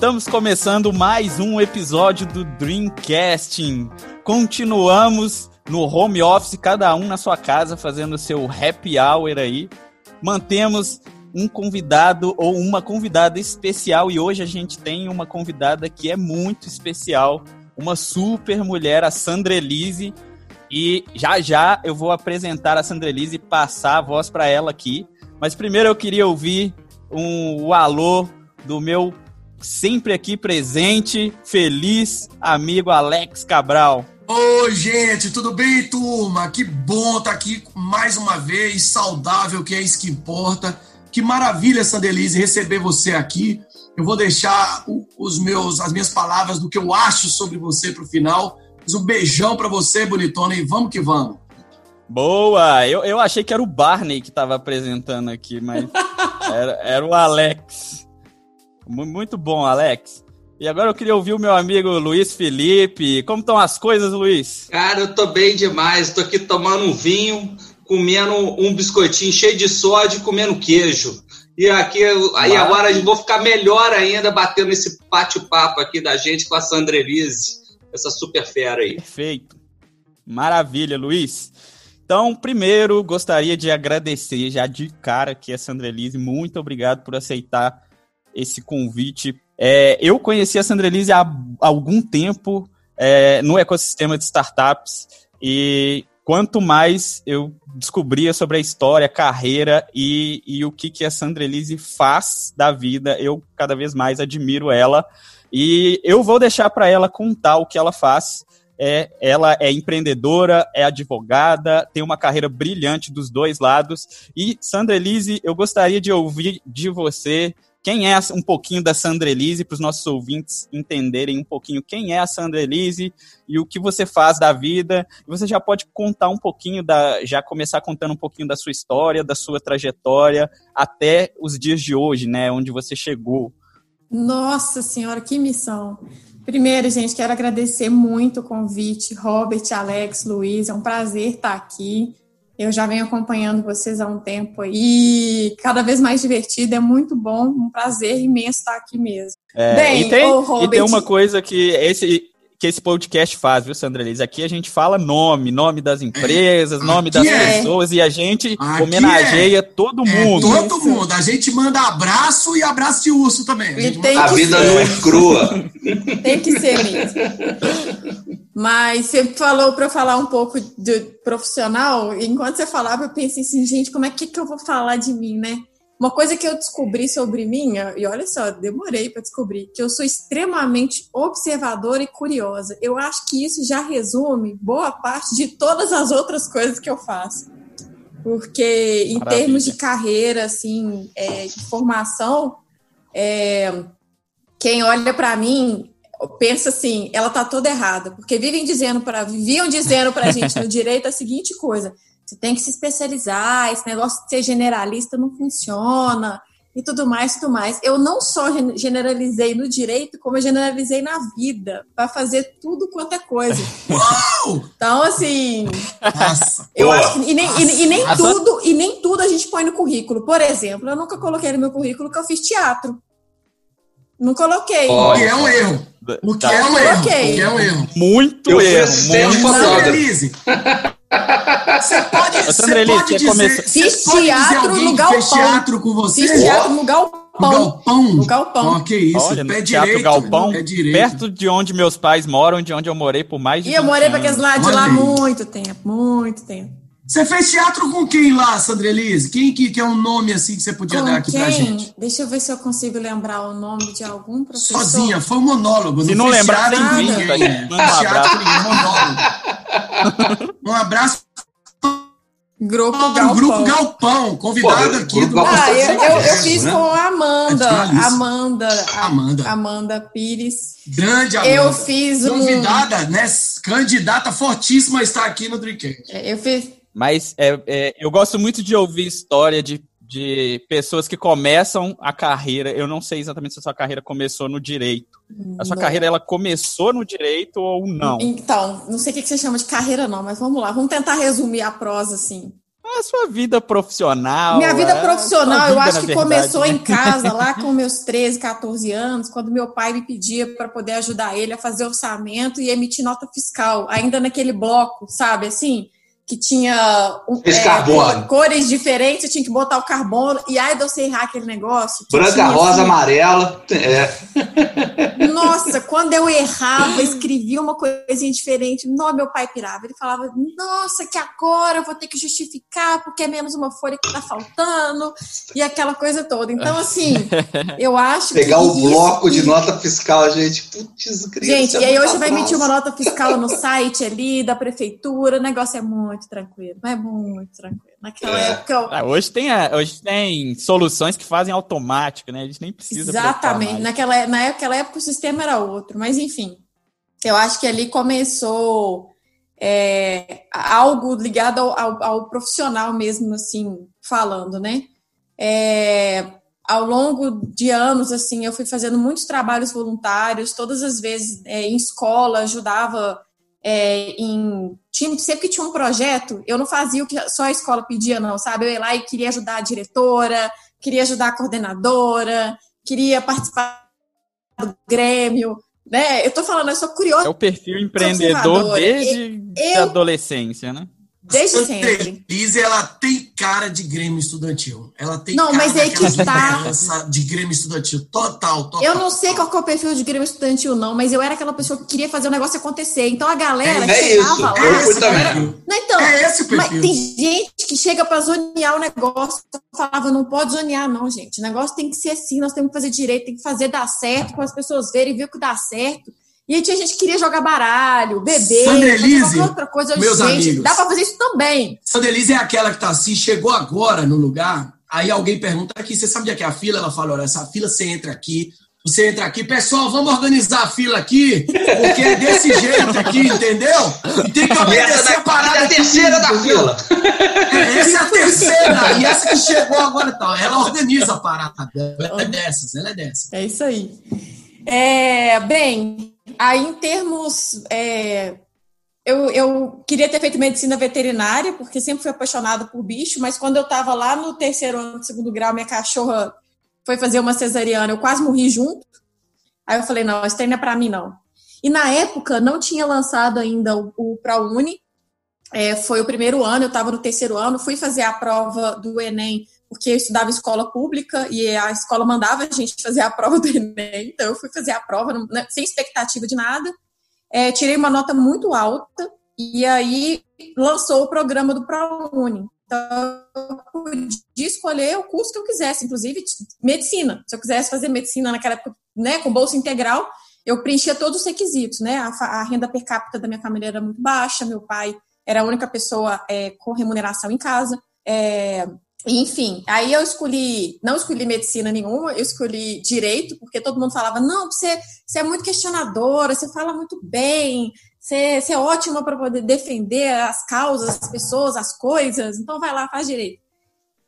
Estamos começando mais um episódio do Dreamcasting. Continuamos no home office, cada um na sua casa, fazendo seu happy hour aí. Mantemos um convidado ou uma convidada especial e hoje a gente tem uma convidada que é muito especial, uma super mulher, a Sandra Elise. E já já eu vou apresentar a Sandra Elise e passar a voz para ela aqui. Mas primeiro eu queria ouvir um, o alô do meu sempre aqui presente, feliz amigo Alex Cabral. Oi, gente, tudo bem, turma? Que bom estar tá aqui mais uma vez, saudável, que é isso que importa. Que maravilha, Sandelise, receber você aqui. Eu vou deixar os meus, as minhas palavras do que eu acho sobre você para o final. Um beijão para você, bonitona, e vamos que vamos. Boa! Eu, eu achei que era o Barney que estava apresentando aqui, mas era, era o Alex. Muito bom, Alex. E agora eu queria ouvir o meu amigo Luiz Felipe. Como estão as coisas, Luiz? Cara, eu tô bem demais. Tô aqui tomando um vinho, comendo um biscoitinho cheio de sódio e comendo queijo. E aqui, aí agora eu vou ficar melhor ainda batendo esse bate-papo aqui da gente com a Sandra Elise, essa super fera aí. Perfeito. Maravilha, Luiz. Então, primeiro, gostaria de agradecer já de cara aqui a Sandra Elise. Muito obrigado por aceitar esse convite. É, eu conheci a Sandra Elise há algum tempo é, no ecossistema de startups e quanto mais eu descobria sobre a história, carreira e, e o que, que a Sandra Elise faz da vida, eu cada vez mais admiro ela. E eu vou deixar para ela contar o que ela faz. É, ela é empreendedora, é advogada, tem uma carreira brilhante dos dois lados. E, Sandra Elise, eu gostaria de ouvir de você quem é um pouquinho da Sandra Elise, para os nossos ouvintes entenderem um pouquinho quem é a Sandra Elise e o que você faz da vida. Você já pode contar um pouquinho da, já começar contando um pouquinho da sua história, da sua trajetória até os dias de hoje, né, onde você chegou. Nossa senhora, que missão! Primeiro, gente, quero agradecer muito o convite, Robert, Alex, Luiz, é um prazer estar aqui. Eu já venho acompanhando vocês há um tempo e cada vez mais divertido, é muito bom, um prazer imenso estar aqui mesmo. É, Bem, e, tem, Robert... e tem uma coisa que esse, que esse podcast faz, viu, Sandra Liz? Aqui a gente fala nome, nome das empresas, nome das é. pessoas, e a gente aqui homenageia é. todo mundo. É, todo mundo. A gente manda abraço e abraço de urso também. A, a vida ser. não é crua. Tem que ser mesmo. Mas você falou para eu falar um pouco de profissional, enquanto você falava, eu pensei assim, gente, como é que, que eu vou falar de mim, né? Uma coisa que eu descobri sobre mim, e olha só, demorei para descobrir, que eu sou extremamente observadora e curiosa. Eu acho que isso já resume boa parte de todas as outras coisas que eu faço. Porque em Maravilha. termos de carreira, assim, é, de formação, é, quem olha para mim pensa assim, ela tá toda errada, porque vivem dizendo para viviam dizendo para a gente no direito a seguinte coisa: você tem que se especializar, esse negócio de ser generalista não funciona e tudo mais, tudo mais. Eu não só generalizei no direito, como eu generalizei na vida, para fazer tudo quanto é coisa. Uau! Então, assim, Nossa, eu acho que, e nem, e, e nem tudo, e nem tudo a gente põe no currículo. Por exemplo, eu nunca coloquei no meu currículo que eu fiz teatro. Não coloquei. O que é um erro. O que, tá. é, um erro. o que é um erro. Muito eu erro. Muito Sandra Elise. Você pode, você pode dizer, começar... Fiz teatro no galpão. Fez teatro com você? Fiz teatro no galpão. No galpão? No galpão. Oh, que isso, Olha, pé direito. Galpão, pé direito. perto de onde meus pais moram, de onde eu morei por mais de E eu morei para aqueles lados de lá muito tempo, muito tempo. Você fez teatro com quem lá, Sandra Elise? Quem que, que é um nome assim que você podia com dar aqui quem? pra gente? Deixa eu ver se eu consigo lembrar o nome de algum professor. Sozinha, foi um monólogo. Se não, não lembrar, tem vinho. Tá um teatro, monólogo. Um abraço Grupo ah, Galpão. Grupo Galpão, convidado Pô, aqui do Ah, eu, eu, eu, fiz né? com a Amanda. É Amanda. Amanda. Amanda Pires. Grande Amanda. Eu fiz um... Convidada, né? Candidata fortíssima a estar aqui no Dreamcast. É, eu fiz mas é, é, eu gosto muito de ouvir história de, de pessoas que começam a carreira. Eu não sei exatamente se a sua carreira começou no direito. A sua não. carreira ela começou no direito ou não? Então, não sei o que você chama de carreira, não, mas vamos lá. Vamos tentar resumir a prosa assim. A sua vida profissional. Minha vida é, profissional, vida, eu acho que verdade, começou né? em casa, lá com meus 13, 14 anos, quando meu pai me pedia para poder ajudar ele a fazer orçamento e emitir nota fiscal, ainda naquele bloco, sabe, assim, que tinha um, carbono. cores diferentes, eu tinha que botar o carbono, e aí eu sei errar aquele negócio. Branca, tinha, rosa, assim, amarela. É. Nossa, quando eu errava, escrevia uma coisinha diferente, não, meu pai pirava. Ele falava, nossa, que agora eu vou ter que justificar porque é menos uma folha que tá faltando, e aquela coisa toda. Então, assim, eu acho Pegar que. o isso- bloco de nota fiscal, gente. Putz, Gente, é e aí hoje vai emitir uma nota fiscal no site ali da prefeitura, o negócio é muito tranquilo, é muito tranquilo. Naquela É. época eu, Ah, hoje, tem a- hoje tem soluções que fazem automático, né? A gente nem precisa. Exatamente. Naquela, naquela época o sistema era outro, mas enfim. Eu acho que ali começou é, algo ligado ao, ao- ao profissional mesmo, assim, falando, né? É, ao longo de anos, assim, eu fui fazendo muitos trabalhos voluntários, todas as vezes é, em escola, ajudava é, em tinha, sempre que tinha um projeto, eu não fazia o que só a escola pedia, não, sabe? Eu ia lá e queria ajudar a diretora, queria ajudar a coordenadora, queria participar do Grêmio, né? Eu tô falando, eu sou curiosa É o perfil empreendedor desde Eu- a adolescência, né? Desde sempre. Liz, ela tem cara de Grêmio estudantil. Ela tem Não, cara mas é que tá. de Grêmio estudantil. Total, total. Eu não sei qual que é o perfil de Grêmio estudantil, não, mas eu era aquela pessoa que queria fazer o negócio acontecer. Então a galera É chegava isso, lá. eu fui esse. Não, então, É esse o mas perfil. tem gente que chega para zonear o negócio, falava, não pode zonear, não, gente. O negócio tem que ser assim, nós temos que fazer direito, tem que fazer dar certo, para as pessoas verem, ver o que dá certo. E aí tinha gente que queria jogar baralho, beber, Sandra fazer Elise, qualquer outra coisa. meus gente, amigos. dá para fazer isso também. Sandelise é aquela que tá assim, chegou agora no lugar, aí alguém pergunta aqui, você sabe onde é que é a fila? Ela fala, olha, essa fila você entra aqui, você entra aqui, pessoal, vamos organizar a fila aqui, porque é desse jeito aqui, entendeu? E tem que E essa obedecer a da, parada é a aqui, terceira da entendeu? fila. É, essa é a terceira, e essa que chegou agora, então, ela organiza a parada, ela é dessas, ela é dessas. É isso aí. É, bem, aí em termos. é, eu, eu queria ter feito medicina veterinária, porque sempre fui apaixonada por bicho, mas quando eu estava lá no terceiro ano do segundo grau, minha cachorra foi fazer uma cesariana, eu quase morri junto. Aí eu falei, não, esse treino é para mim, não. E na época não tinha lançado ainda o, o ProUni, é, foi o primeiro ano, eu estava no terceiro ano, fui fazer a prova do Enem porque eu estudava escola pública e a escola mandava a gente fazer a prova do Enem, então eu fui fazer a prova né, sem expectativa de nada, É, tirei uma nota muito alta e aí lançou o programa do ProUni. Então, eu podia escolher o curso que eu quisesse, inclusive medicina. Se eu quisesse fazer medicina naquela época, né, com bolsa integral, eu preenchia todos os requisitos, né? A, a renda per capita da minha família era muito baixa, meu pai era a única pessoa é, com remuneração em casa. É, enfim, aí eu escolhi, não escolhi medicina nenhuma, eu escolhi direito, porque todo mundo falava, não, você, você é muito questionadora, você fala muito bem, você, você é ótima para poder defender as causas, as pessoas, as coisas, então vai lá, faz direito.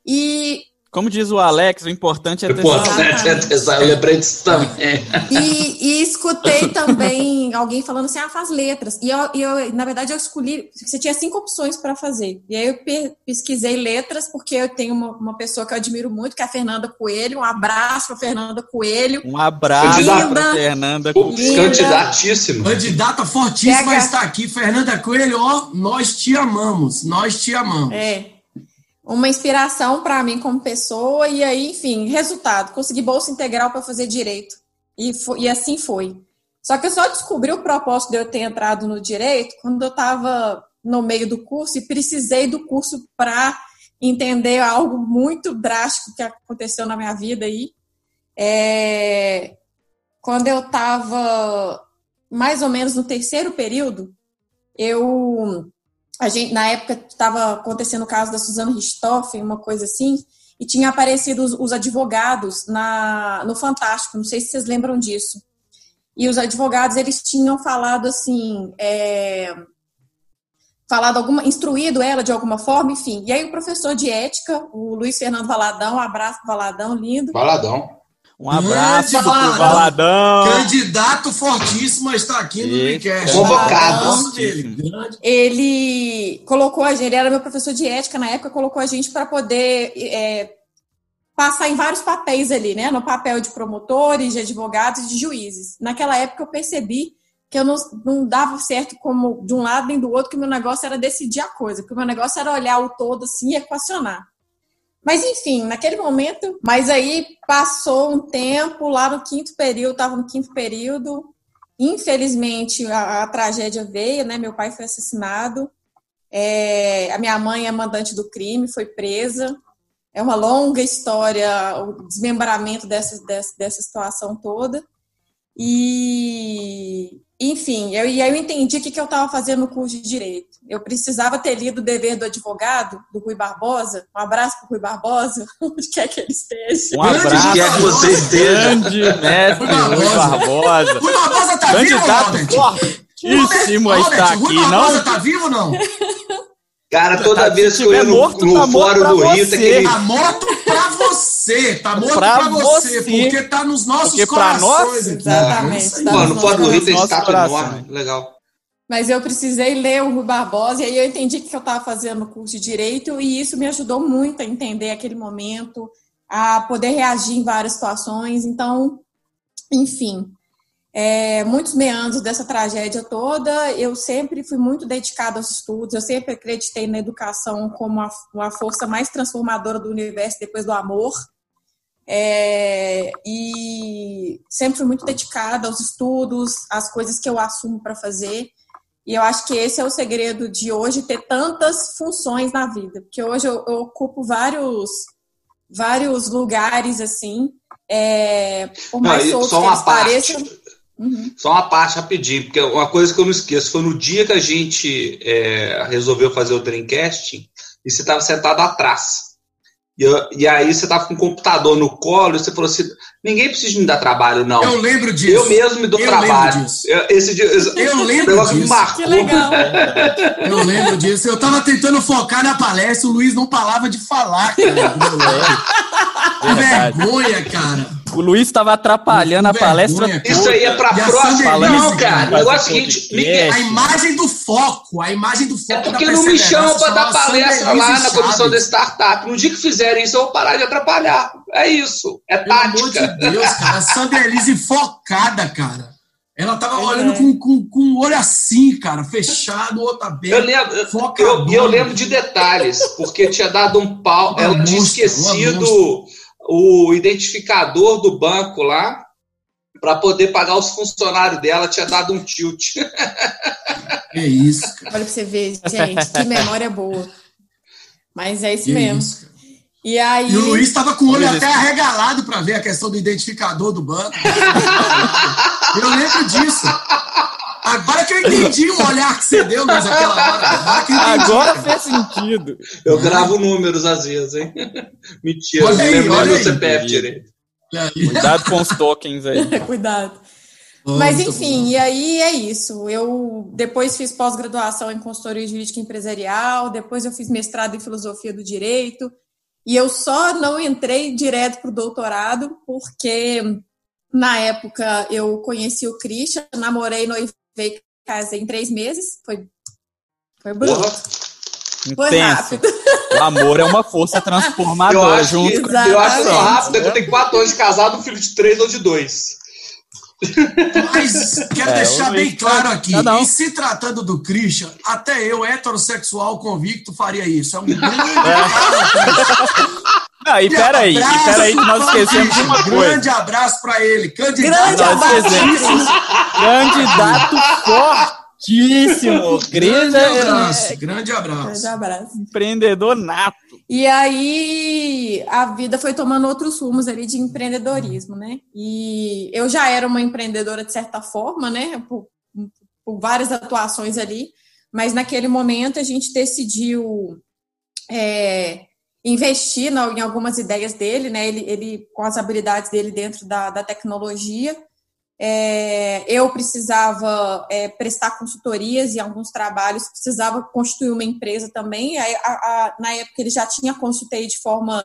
E Como diz o Alex, o importante é ter Importante é atenção, eu lembrei disso também. E, e escutei também alguém falando assim, ah, faz letras. E eu, eu, na verdade, eu escolhi, você tinha cinco opções para fazer. E aí eu pe- pesquisei letras, porque eu tenho uma, uma pessoa que eu admiro muito, que é a Fernanda Coelho. Um abraço para Fernanda Coelho. Um abraço para Fernanda. Putz, Linda. candidatíssimo. Candidata fortíssima Pega- está aqui, Fernanda Coelho, ó, nós te amamos, nós te amamos. É. Uma inspiração para mim como pessoa. E aí, enfim, resultado: consegui bolsa integral para fazer direito. E, fo- e assim foi. Só que eu só descobri o propósito de eu ter entrado no direito quando eu estava no meio do curso e precisei do curso para entender algo muito drástico que aconteceu na minha vida aí. É, quando eu estava mais ou menos no terceiro período, eu a gente na época estava acontecendo o caso da Suzana Richthofen, uma coisa assim, e tinha aparecido os, os advogados na, no Fantástico, não sei se vocês lembram disso. E os advogados eles tinham falado assim, é, falado alguma, instruído ela de alguma forma, enfim. E aí o professor de ética, o Luiz Fernando Valadão, um abraço Valadão, lindo. Baladão. Um abraço pro Valadão. Candidato fortíssimo a estar aqui no Unicast. Convocado. Ele colocou a gente, ele era meu professor de ética na época, colocou a gente para poder é, passar em vários papéis ali, né? No papel de promotores, de advogados e de juízes. Naquela época eu percebi que eu não, não dava certo como de um lado nem do outro, que o meu negócio era decidir a coisa, que o meu negócio era olhar o todo assim e equacionar. Mas enfim, naquele momento, mas aí passou um tempo, lá no quinto período, estava no quinto período, infelizmente a, a, tragédia veio, né? Meu pai foi assassinado, é, a minha mãe é mandante do crime, foi presa. É uma longa história, o desmembramento dessa, dessa, dessa situação toda. E, enfim, eu, e aí eu entendi o que, que eu estava fazendo no curso de Direito. Eu precisava ter lido o dever do advogado, do Rui Barbosa. Um abraço para o Rui Barbosa, onde quer que ele esteja. Um abraço. Onde quer que você esteja. Grande mestre Rui Barbosa. Rui Barbosa está vivo, Candidato fortíssimo a estar aqui, Rui Barbosa está vivo ou não? Cara, toda tá, vez que eu ia no, morto, no tá fórum do Rio, tem aquele... Tá morto pra você, tá morto pra, pra você, você, porque tá nos nossos porque corações. exatamente. Tá Mano, no fórum do Rio tem estátua enorme, legal. Mas eu precisei ler o Rui Barbosa e aí eu entendi que eu estava fazendo curso de Direito e isso me ajudou muito a entender aquele momento, a poder reagir em várias situações. Então, enfim, é, muitos meandros dessa tragédia toda, eu sempre fui muito dedicada aos estudos, eu sempre acreditei na educação como uma, uma força mais transformadora do universo depois do amor. É, e sempre fui muito dedicada aos estudos, às coisas que eu assumo para fazer. E eu acho que esse é o segredo de hoje ter tantas funções na vida, porque hoje eu, eu ocupo vários vários lugares assim, é, por mais Não, só uma parte. Pareçam, Uhum. Só uma parte rapidinho, porque uma coisa que eu não esqueço foi no dia que a gente é, resolveu fazer o Dreamcast e você estava sentado atrás. E, eu, e, aí você estava com o computador no colo e você falou assim: ninguém precisa me dar trabalho, não. Eu lembro disso. Eu mesmo me dou eu trabalho. Eu, esse dia, eu lembro disso. Me marcou. Que legal. eu lembro disso. Eu estava tentando focar na palestra, o Luiz não falava de falar, cara. que vergonha, cara. O Luiz estava atrapalhando a palestra. Vergonha, Isso aí é para próxima. Não, cara. O negócio é o seguinte: ninguém... a imagem do foco, a imagem do foco. É porque não me chamam para dar palestra lá na comissão da startup. No dia que fizerem isso, eu vou parar de atrapalhar. É isso. É tática. Pelo amor de Deus, cara. A Sanderlise focada, cara. Ela tava é. olhando com, com, com um olho assim, cara, fechado, o outro aberto. Eu lembro, eu, eu, lembro de detalhes, porque tinha dado um pau, ela tinha esquecido o identificador do banco lá para poder pagar os funcionários dela, tinha dado um tilt. É isso. Olha para você ver, gente, que memória boa. Mas é isso é mesmo. Isso. E aí. E o Luiz estava com o olho até arregalado para ver a questão do identificador do banco. Eu lembro disso. Agora que eu entendi o olhar que você deu, Luiz, aquela hora. Agora, Agora fez sentido. Eu gravo números às vezes, hein? Mentira, olha aí, não lembro meu CPF direito. Cuidado com os tokens aí. Cuidado. Mas enfim, bom. e aí é isso. Eu depois fiz pós-graduação em consultoria jurídica empresarial, depois eu fiz mestrado em filosofia do direito, e eu só não entrei direto para o doutorado porque na época eu conheci o Christian, namorei, noivei, casei em três meses. Foi, foi bruto. Foi rápido. O amor é uma força transformadora junto que, com Eu acho rápido, é eu tenho quatro anos de casado, um filho de três ou de dois. Mas quero é, deixar bem claro aqui, e se tratando do Christian, até eu, heterossexual convicto, faria isso. É um grande é. Não, e peraí, e peraí que nós esquecemos de uma coisa. Grande abraço para ele, candidato. Grande abraço. Candidato fortíssimo. Grande abraço, grande abraço. Grande abraço. Empreendedor nato. E aí a vida foi tomando outros rumos ali de empreendedorismo, né? E eu já era uma empreendedora de certa forma, né? Por, por várias atuações ali, mas naquele momento a gente decidiu é, investir em algumas ideias dele, né? Ele, ele com as habilidades dele dentro da, da tecnologia. É, eu precisava é, prestar consultorias e alguns trabalhos, precisava constituir uma empresa também. A, a, na época ele já tinha consultei de forma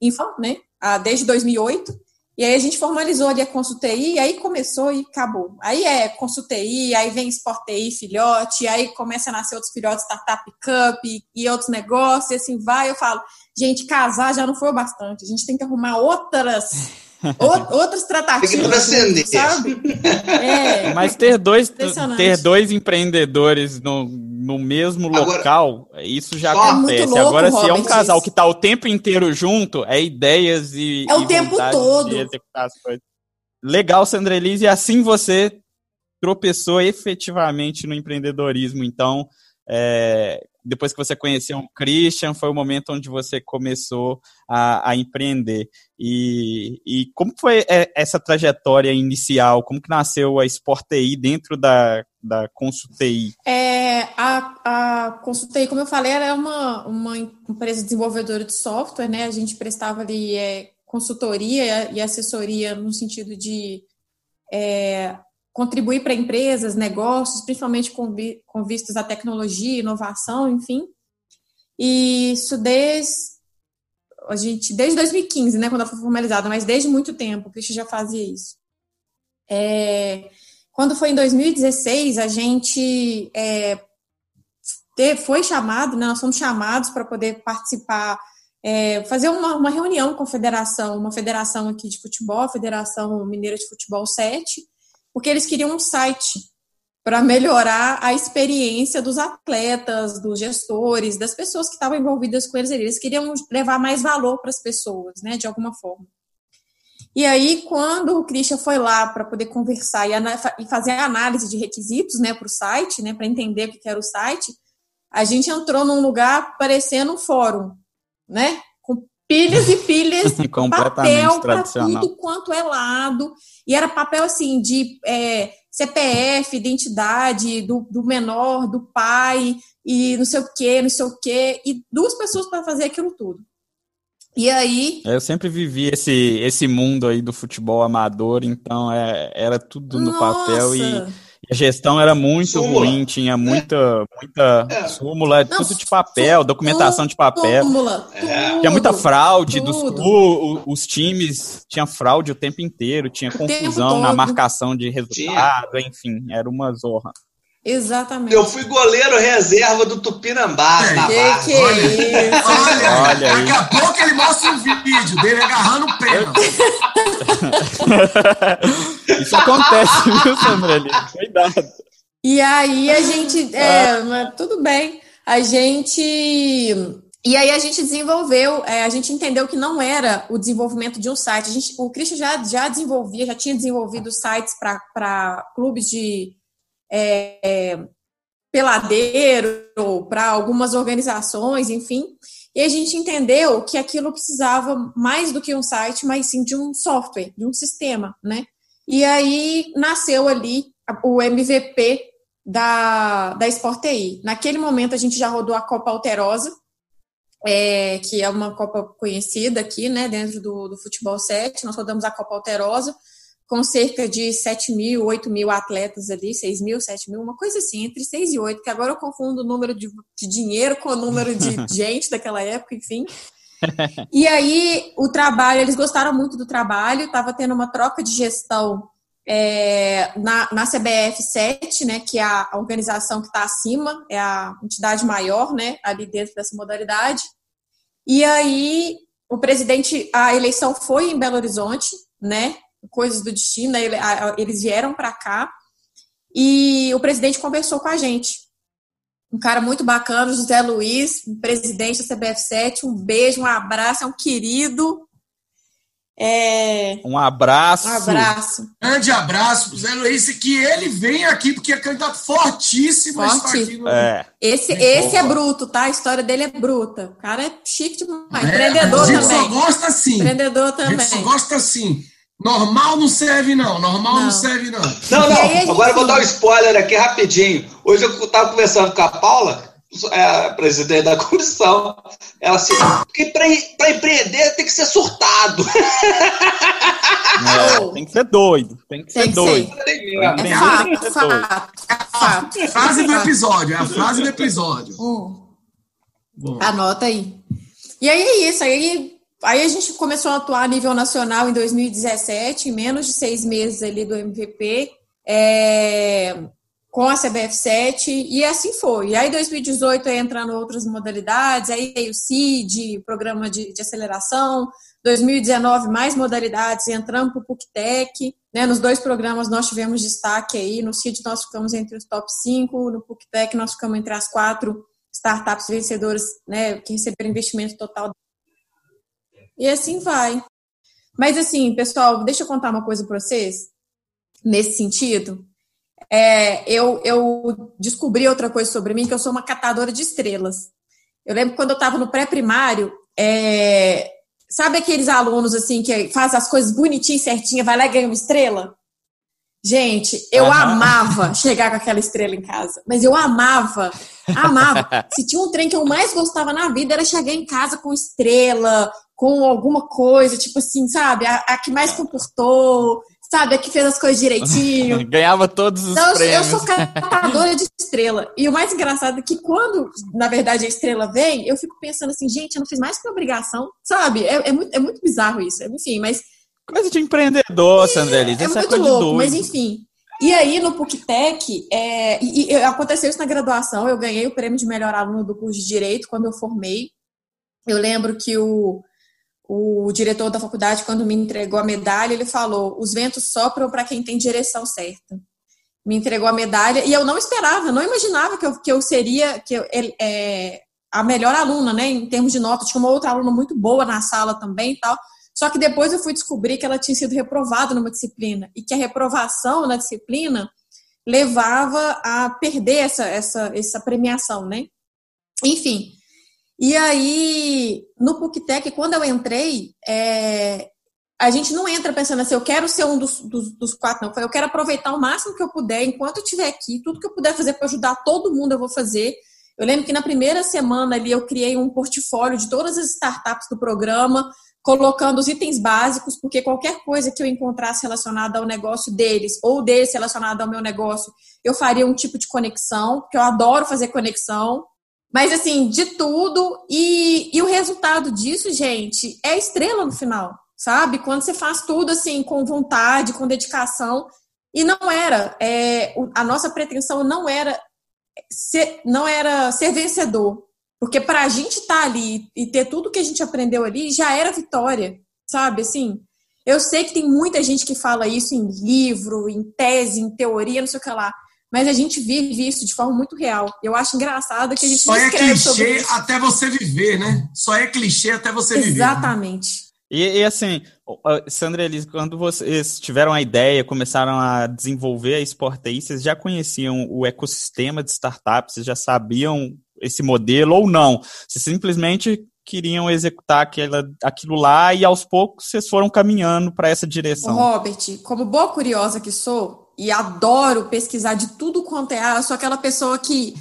info, né? desde 2008. E aí a gente formalizou ali a Consultei, aí começou e acabou. Aí é Consultei, aí vem Sportei, filhote, aí começa a nascer outros filhotes, Startup Cup e outros negócios, e assim vai. Eu falo, gente, casar já não foi o bastante, a gente tem que arrumar outras outras tratativas, sabe? É. Mas ter dois, ter dois empreendedores no, no mesmo local, Agora, isso já acontece. É louco, Agora, Robert, se é um casal isso. que está o tempo inteiro junto, é ideias e. É o tempo todo. Legal, Sandra Elise, e assim você tropeçou efetivamente no empreendedorismo. Então, é, depois que você conheceu o Christian, foi o momento onde você começou a, a empreender. E, e, como foi é, essa trajetória inicial? Como que nasceu a Sportei dentro da, da Consultei? É, a, a Consultei, como eu falei, era uma, uma empresa desenvolvedora de software, né? A gente prestava ali é, consultoria e assessoria no sentido de é, contribuir para empresas, negócios, principalmente com, com vistas à tecnologia, inovação, enfim. E isso desde a gente desde 2015, né, quando ela foi formalizada, mas desde muito tempo, o Christian já fazia isso. É, quando foi em 2016, a gente é, foi chamado, né, nós fomos chamados para poder participar, é, fazer uma, uma, reunião com a federação, uma federação aqui de futebol, a Federação Mineira de Futebol 7, porque eles queriam um site para melhorar a experiência dos atletas, dos gestores, das pessoas que estavam envolvidas com eles. Eles queriam levar mais valor para as pessoas, né, de alguma forma. E aí, quando o Christian foi lá para poder conversar e, fazer a análise de requisitos né, para o site, né, para entender o que era o site, a gente entrou num lugar parecendo um fórum, né? pilhas e pilhas de papel para tudo quanto é lado. E era papel assim de é, CPF, identidade do, do menor, do pai, e não sei o que, não sei o que, e duas pessoas para fazer aquilo tudo. E aí. Eu sempre vivi esse, esse mundo aí do futebol amador, então é, era tudo no Nossa. papel e a gestão era muito súmula. ruim, tinha muita, muita é. súmula, Não, tudo de papel, documentação de papel. Súmula, é. Tinha muita fraude, dos, o, os times tinha fraude o tempo inteiro, tinha confusão na marcação de resultado, tinha. enfim, era uma zorra. Exatamente. Eu fui goleiro reserva do Tupinambá. É, que, que olha, isso? Olha, olha daqui a pouco ele mostra um vídeo dele agarrando o pênalti. isso acontece, viu, Sandra? Cuidado. E aí a gente. É, ah. mas tudo bem. A gente. E aí a gente desenvolveu, é, a gente entendeu que não era o desenvolvimento de um site. A gente, o Christian já, já desenvolvia, já tinha desenvolvido sites para clubes de é, peladeiro, para algumas organizações, enfim. E a gente entendeu que aquilo precisava mais do que um site, mas sim de um software, de um sistema, né? E aí nasceu ali o MVP da, da Sport TI. Naquele momento a gente já rodou a Copa Alterosa, é, que é uma Copa conhecida aqui, né, dentro do, do futebol 7. Nós rodamos a Copa Alterosa, com cerca de 7 mil, 8 mil atletas ali, 6 mil, 7 mil, uma coisa assim, entre 6 e 8, que agora eu confundo o número de, de dinheiro com o número de gente daquela época, enfim. E aí, o trabalho, eles gostaram muito do trabalho, estava tendo uma troca de gestão é, na, na CBF 7, né, que é a organização que está acima, é a entidade maior, né, ali dentro dessa modalidade. E aí, o presidente, a eleição foi em Belo Horizonte, né, coisas do destino, eles vieram para cá e o presidente conversou com a gente. Um cara muito bacana, José Luiz, presidente da CBF7, um beijo, um abraço, é um querido. É... Um abraço. Um abraço. Grande abraço pro Zé Luiz, que ele vem aqui, porque é candidato fortíssimo. Forte. É. Esse, esse é bruto, tá? A história dele é bruta. O cara é chique demais. É, Empreendedor também. A gente também. só gosta assim. Empreendedor também. A gente só gosta assim. Normal não serve, não. Normal não, não serve, não. Não, não. Agora eu vou dar um spoiler aqui rapidinho. Hoje eu estava conversando com a Paula, é a presidente da comissão. Ela assim, porque para empreender tem que ser surtado. É, tem que ser doido. Tem que ser tem doido. Ser. É fato, fato, fato. Frase do episódio, é a frase do episódio. Hum. Anota aí. E aí é isso. Aí Aí a gente começou a atuar a nível nacional em 2017, em menos de seis meses ali do MVP, é, com a CBF7, e assim foi. E aí, em 2018, aí entrando outras modalidades, aí veio o CID, programa de, de aceleração, 2019, mais modalidades, entramos para o PUCTEC, né, nos dois programas nós tivemos destaque aí, no CID nós ficamos entre os top 5, no PUCTEC nós ficamos entre as quatro startups vencedoras, né, que receberam investimento total. E assim vai. Mas assim, pessoal, deixa eu contar uma coisa para vocês, nesse sentido. É, eu, eu descobri outra coisa sobre mim, que eu sou uma catadora de estrelas. Eu lembro quando eu estava no pré-primário, é, Sabe aqueles alunos assim que faz as coisas bonitinhas, certinha, vai lá e ganha uma estrela? Gente, eu uhum. amava chegar com aquela estrela em casa. Mas eu amava, amava. Se tinha um trem que eu mais gostava na vida, era chegar em casa com estrela, com alguma coisa, tipo assim, sabe? A, a que mais comportou, sabe? A que fez as coisas direitinho. Ganhava todos os então, prêmios. Eu sou catadora de estrela. E o mais engraçado é que quando, na verdade, a estrela vem, eu fico pensando assim, gente, eu não fiz mais que obrigação, sabe? É, é, muito, é muito bizarro isso. Enfim, mas... Coisa de empreendedor, Sandrelise. É, é muito louco, mas enfim... E aí, no PUCTEC, é, e, e, aconteceu isso na graduação, eu ganhei o prêmio de melhor aluno do curso de Direito quando eu formei. Eu lembro que o, o diretor da faculdade, quando me entregou a medalha, ele falou: os ventos sopram para quem tem direção certa. Me entregou a medalha e eu não esperava, não imaginava que eu, que eu seria que eu, é, a melhor aluna, né, em termos de nota. Tinha uma outra aluna muito boa na sala também e tal. Só que depois eu fui descobrir que ela tinha sido reprovada numa disciplina e que a reprovação na disciplina levava a perder essa, essa, essa premiação, né? Enfim, e aí, no PUCTEC, quando eu entrei, é, a gente não entra pensando assim, eu quero ser um dos, dos, dos, quatro, não. Eu quero aproveitar o máximo que eu puder, enquanto eu estiver aqui, tudo que eu puder fazer para ajudar todo mundo, eu vou fazer. Eu lembro que na primeira semana ali eu criei um portfólio de todas as startups do programa, colocando os itens básicos, porque qualquer coisa que eu encontrasse relacionada ao negócio deles, ou deles relacionada ao meu negócio, eu faria um tipo de conexão, porque eu adoro fazer conexão. Mas, assim, de tudo. E, e o resultado disso, gente, é estrela no final, sabe? Quando você faz tudo, assim, com vontade, com dedicação. E não era. É, a nossa pretensão não era ser, não era ser vencedor. Porque para a gente estar tá ali e ter tudo que a gente aprendeu ali, já era vitória, sabe? Assim, eu sei que tem muita gente que fala isso em livro, em tese, em teoria, não sei o que lá mas a gente vive isso de forma muito real. Eu acho engraçado que a gente Só é clichê até você viver, né? Só é clichê até você Exatamente. viver. Exatamente. Né? E, e, assim, Sandra Elise, quando vocês tiveram a ideia, começaram a desenvolver a Sportei, vocês já conheciam o ecossistema de startups, vocês já sabiam esse modelo ou não? Vocês simplesmente queriam executar aquela, aquilo lá e aos poucos vocês foram caminhando para essa direção? Robert, como boa curiosa que sou, e adoro pesquisar de tudo quanto é. Eu sou aquela pessoa que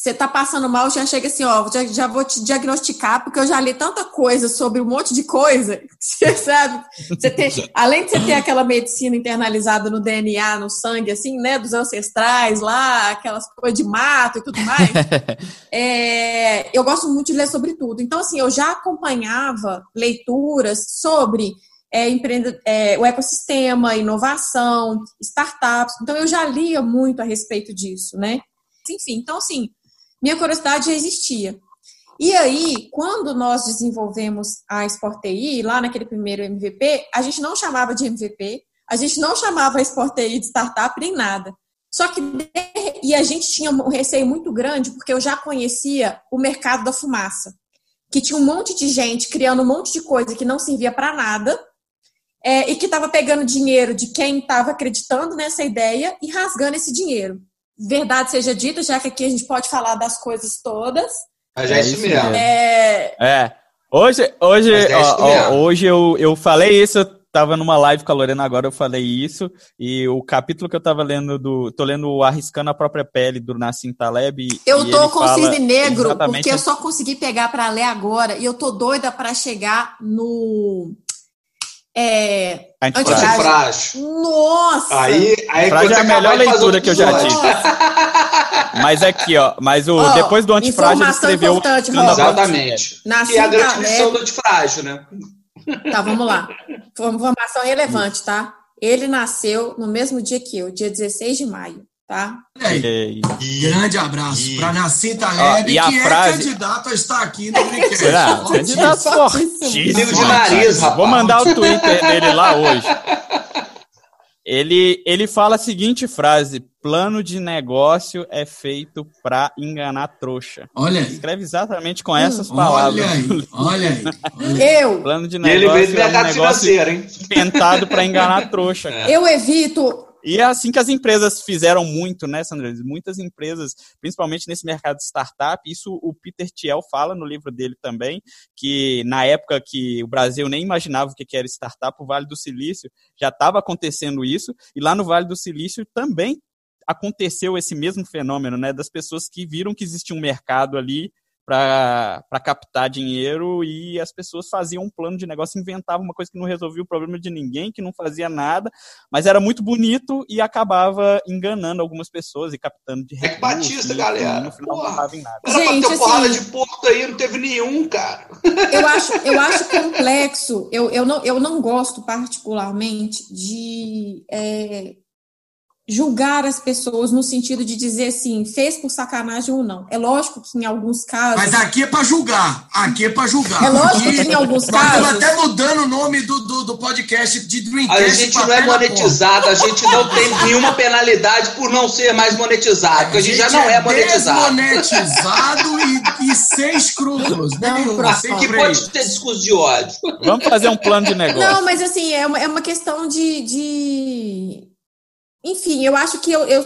você tá passando mal, já chega assim, ó, já, já vou te diagnosticar, porque eu já li tanta coisa sobre um monte de coisa, você sabe? Você tem, além de você ter aquela medicina internalizada no DNA, no sangue, assim, né, dos ancestrais lá, aquelas coisas de mato e tudo mais, é, eu gosto muito de ler sobre tudo. Então, assim, eu já acompanhava leituras sobre é, empreende, é, o ecossistema, inovação, startups. Então, eu já lia muito a respeito disso, né? Enfim, então, assim, minha curiosidade já existia. E aí, quando nós desenvolvemos a SportTI, lá naquele primeiro MVP, a gente não chamava de MVP, a gente não chamava a SportTI de startup nem nada. Só que, e a gente tinha um receio muito grande, porque eu já conhecia o mercado da fumaça, que tinha um monte de gente criando um monte de coisa que não servia para nada, é, e que estava pegando dinheiro de quem estava acreditando nessa ideia e rasgando esse dinheiro. Verdade seja dita, já que aqui a gente pode falar das coisas todas. Mas é, é isso mesmo. É. é. Hoje, hoje, é ó, ó, hoje eu, eu falei isso, eu tava numa live com a Lorena agora, eu falei isso, e o capítulo que eu tava lendo do. tô lendo Arriscando a Própria Pele do Nassim Taleb. Eu tô com o Cisne Negro, porque eu só consegui pegar para ler agora, e eu tô doida para chegar no é, antifrágil. Nossa! Aí, aí é a melhor leitura que eu já tive. mas aqui, ó, mas o, oh, depois do antifrágil ele escreveu... Exatamente. Na é a grande lição do antifrágil, né? Tá, vamos lá. Informação relevante, tá? Ele nasceu no mesmo dia que eu, dia 16 de maio, tá? E, grande abraço para Nacinta Lebe, que é frase... é candidato a estar aqui no Brinquedo. É, candidato fortíssimo. de nariz, rapaz. Vou mandar o Twitter dele lá hoje. Ele, ele fala a seguinte frase: plano de negócio é feito para enganar trouxa. Olha. Escreve exatamente com essas hum, palavras. Olha aí, olha aí. Olha. Eu. Plano de negócio ele veio é um negócio hein? tentado para enganar trouxa. É. Eu evito e é assim que as empresas fizeram muito, né, Sandra? Muitas empresas, principalmente nesse mercado de startup, isso o Peter Thiel fala no livro dele também, que na época que o Brasil nem imaginava o que era startup, o Vale do Silício já estava acontecendo isso, e lá no Vale do Silício também aconteceu esse mesmo fenômeno, né, das pessoas que viram que existia um mercado ali para captar dinheiro e as pessoas faziam um plano de negócio, inventavam uma coisa que não resolvia o problema de ninguém, que não fazia nada, mas era muito bonito e acabava enganando algumas pessoas e captando de recursos. É Batista, galera. No final Porra. não dava em nada. Era Gente, pra ter assim, porrada de porto aí, não teve nenhum, cara. Eu acho, eu acho complexo, eu, eu, não, eu não gosto particularmente de é, julgar as pessoas no sentido de dizer assim, fez por sacanagem ou não. É lógico que em alguns casos. Mas aqui é para julgar. Aqui é para julgar. É lógico que em alguns nós casos. Estamos até mudando o nome do, do, do podcast de Dreamcast. A gente não é monetizado, a gente não tem nenhuma penalidade por não ser mais monetizado, porque a gente, a gente já não é, é monetizado. Desmonetizado e, e sem escrúpulos. Não, assim que pode ter discurso de ódio. Vamos fazer um plano de negócio. Não, mas assim, é uma, é uma questão de, de enfim, eu acho que eu, eu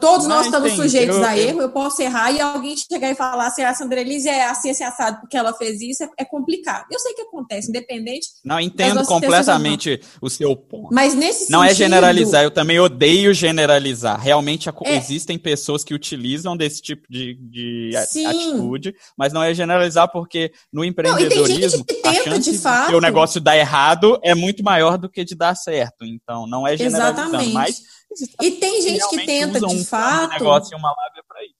todos nós estamos sujeitos eu, a erro, eu posso errar e alguém chegar e falar se a Sandra Elise é assim, assim, assado porque ela fez isso, é, é, complicado. Eu sei que acontece, independente. Não, entendo completamente o seu ponto. Mas nesse Não é sentido, é generalizar, eu também odeio generalizar. Realmente é, existem pessoas que utilizam desse tipo de, de atitude, mas não é generalizar porque no empreendedorismo não, a chance de, fato, de o negócio dar errado é muito maior do que de dar certo. Então, não é generalizando, Exatamente. mas e tem gente que tenta de um fato. negócio e uma lábia para isso.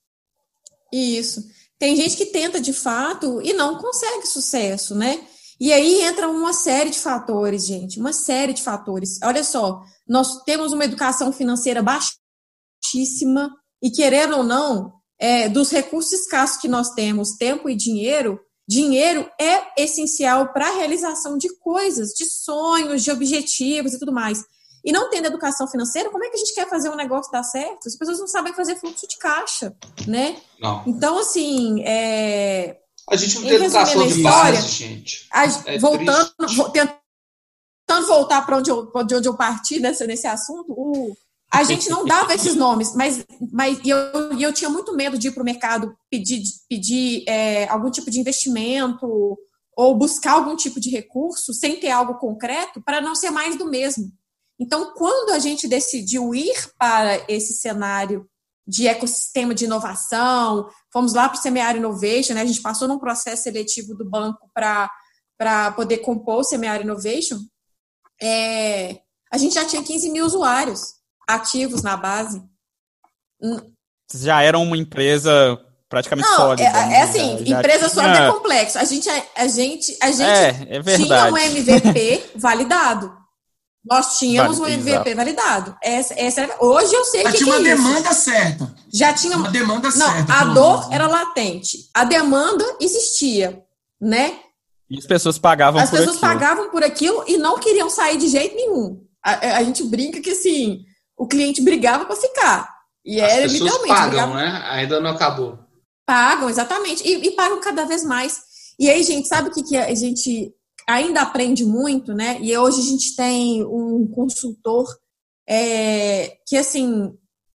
Isso. Tem gente que tenta de fato e não consegue sucesso, né? E aí entra uma série de fatores, gente, uma série de fatores. Olha só, nós temos uma educação financeira baixíssima e querendo ou não, é, dos recursos escassos que nós temos, tempo e dinheiro, dinheiro é essencial para a realização de coisas, de sonhos, de objetivos e tudo mais e não tendo educação financeira, como é que a gente quer fazer um negócio dar certo? As pessoas não sabem fazer fluxo de caixa, né? Não. Então, assim, é... A gente não tem educação de base, gente. A, é voltando, vo, tentando voltar para onde, eu, onde eu parti nesse, nesse assunto, o, a gente não dava esses nomes, mas, mas e eu, eu tinha muito medo de ir para o mercado pedir, pedir é, algum tipo de investimento ou buscar algum tipo de recurso sem ter algo concreto para não ser mais do mesmo. Então, quando a gente decidiu ir para esse cenário de ecossistema de inovação, fomos lá para o Semear Innovation, né? a gente passou num processo seletivo do banco para poder compor o Semear Innovation, é, a gente já tinha 15 mil usuários ativos na base. Já era uma empresa praticamente Não, sólida. É, né? é assim, já, empresa tinha... sólida é complexo. A gente, a gente, a gente é, é tinha um MVP validado. Nós tínhamos vale, um MVP exato. validado. Essa, essa hoje eu sei Já que. Já tinha uma é demanda certa. Já tinha uma demanda não, certa. A dor era latente. A demanda existia, né? E as pessoas pagavam as por aquilo. As pessoas pagavam por aquilo e não queriam sair de jeito nenhum. A, a gente brinca que assim, o cliente brigava para ficar. E as era pessoas literalmente. Pagam, brigava... né? Ainda não acabou. Pagam, exatamente. E, e pagam cada vez mais. E aí, gente, sabe o que, que a gente ainda aprende muito, né? E hoje a gente tem um consultor é, que, assim,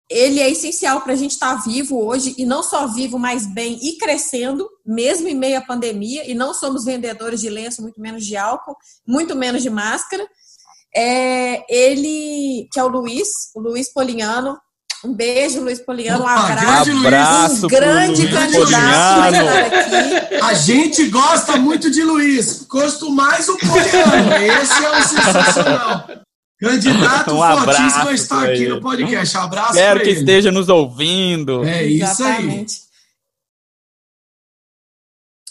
ele é essencial para a gente estar tá vivo hoje, e não só vivo, mas bem e crescendo, mesmo em meio à pandemia, e não somos vendedores de lenço, muito menos de álcool, muito menos de máscara. É, ele, que é o Luiz, o Luiz Poliano, um beijo, Luiz Poliano. Um abraço. abraço um grande candidato aqui. A gente gosta muito de Luiz. Gosto mais o Poliano. Esse é o sensacional. Candidato um fortíssimo está aqui no podcast. Um abraço Espero que ele. esteja nos ouvindo. É isso Exatamente.